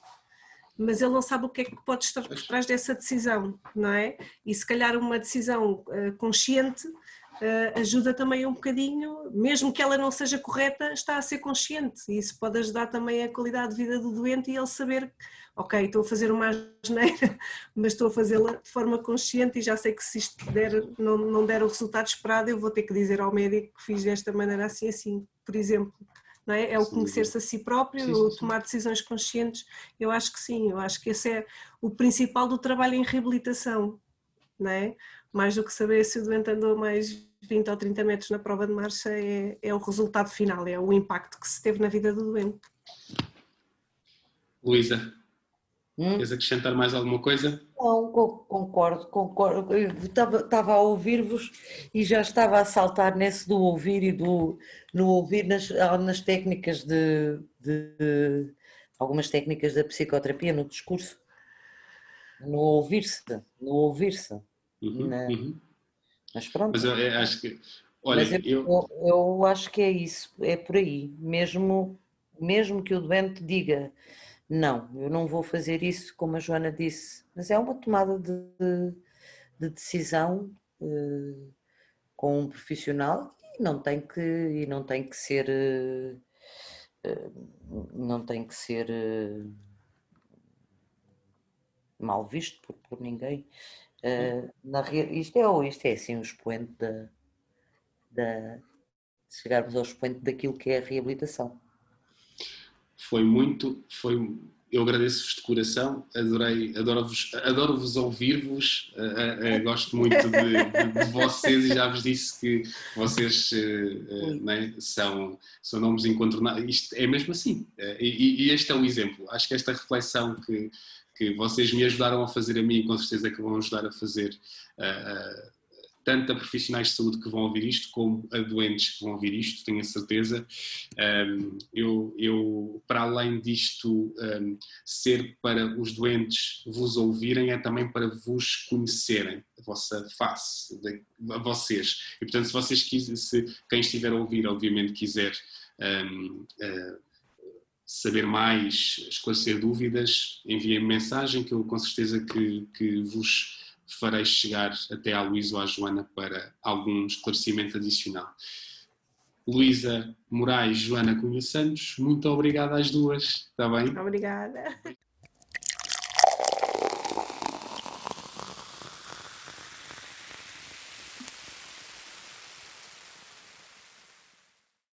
mas ele não sabe o que é que pode estar por trás dessa decisão, não é? E se calhar uma decisão uh, consciente uh, ajuda também um bocadinho, mesmo que ela não seja correta, está a ser consciente e isso pode ajudar também a qualidade de vida do doente e ele saber, ok, estou a fazer uma asneira, mas estou a fazê-la de forma consciente e já sei que se isto der, não, não der o resultado esperado, eu vou ter que dizer ao médico que fiz desta maneira assim, assim, por exemplo é? É o conhecer-se a si próprio, sim, sim, o tomar decisões conscientes. Eu acho que sim, eu acho que esse é o principal do trabalho em reabilitação, não é? Mais do que saber se o doente andou mais 20 ou 30 metros na prova de marcha, é, é o resultado final, é o impacto que se teve na vida do doente. Luísa, Hum? Queres acrescentar mais alguma coisa? Não, concordo, concordo. Eu estava, a ouvir-vos e já estava a saltar nesse do ouvir e do no ouvir nas, nas técnicas de, de, de algumas técnicas da psicoterapia no discurso. No ouvir-se, no ouvir-se. Uhum, na... uhum. Mas pronto. Mas eu, eu acho que. Olha, eu, eu... eu acho que é isso, é por aí. Mesmo, mesmo que o doente diga não, eu não vou fazer isso, como a Joana disse, mas é uma tomada de, de decisão uh, com um profissional e não tem que, e não tem que ser. Uh, não tem que ser mal visto por, por ninguém. na, isto, é, isto é assim o expoente da, da chegarmos ao expoente daquilo que é a reabilitação foi muito, foi, eu agradeço-vos de coração, adorei, adoro-vos adoro -vos ouvir-vos, uh, uh, gosto muito de, de, de, vocês e já vos disse que vocês uh, né, são, são nomes incontornáveis, isto é mesmo assim, e, e, este é um exemplo, acho que esta reflexão que, que vocês me ajudaram a fazer a mim, com certeza que vão ajudar a fazer tanto a profissionais de saúde que vão ouvir isto, como a doentes que vão ouvir isto, tenho a certeza. Um, eu, eu, para além disto um, ser para os doentes vos ouvirem, é também para vos conhecerem, a vossa face, de, a vocês. E portanto, se vocês quiserem, se quem estiver a ouvir, obviamente, quiser. Um, uh, saber mais, esclarecer dúvidas, enviem-me mensagem que eu com certeza que, que vos farei chegar até à Luísa ou à Joana para algum esclarecimento adicional. Luísa Moraes, Joana Cunha Santos, muito obrigada às duas, está bem? Obrigada.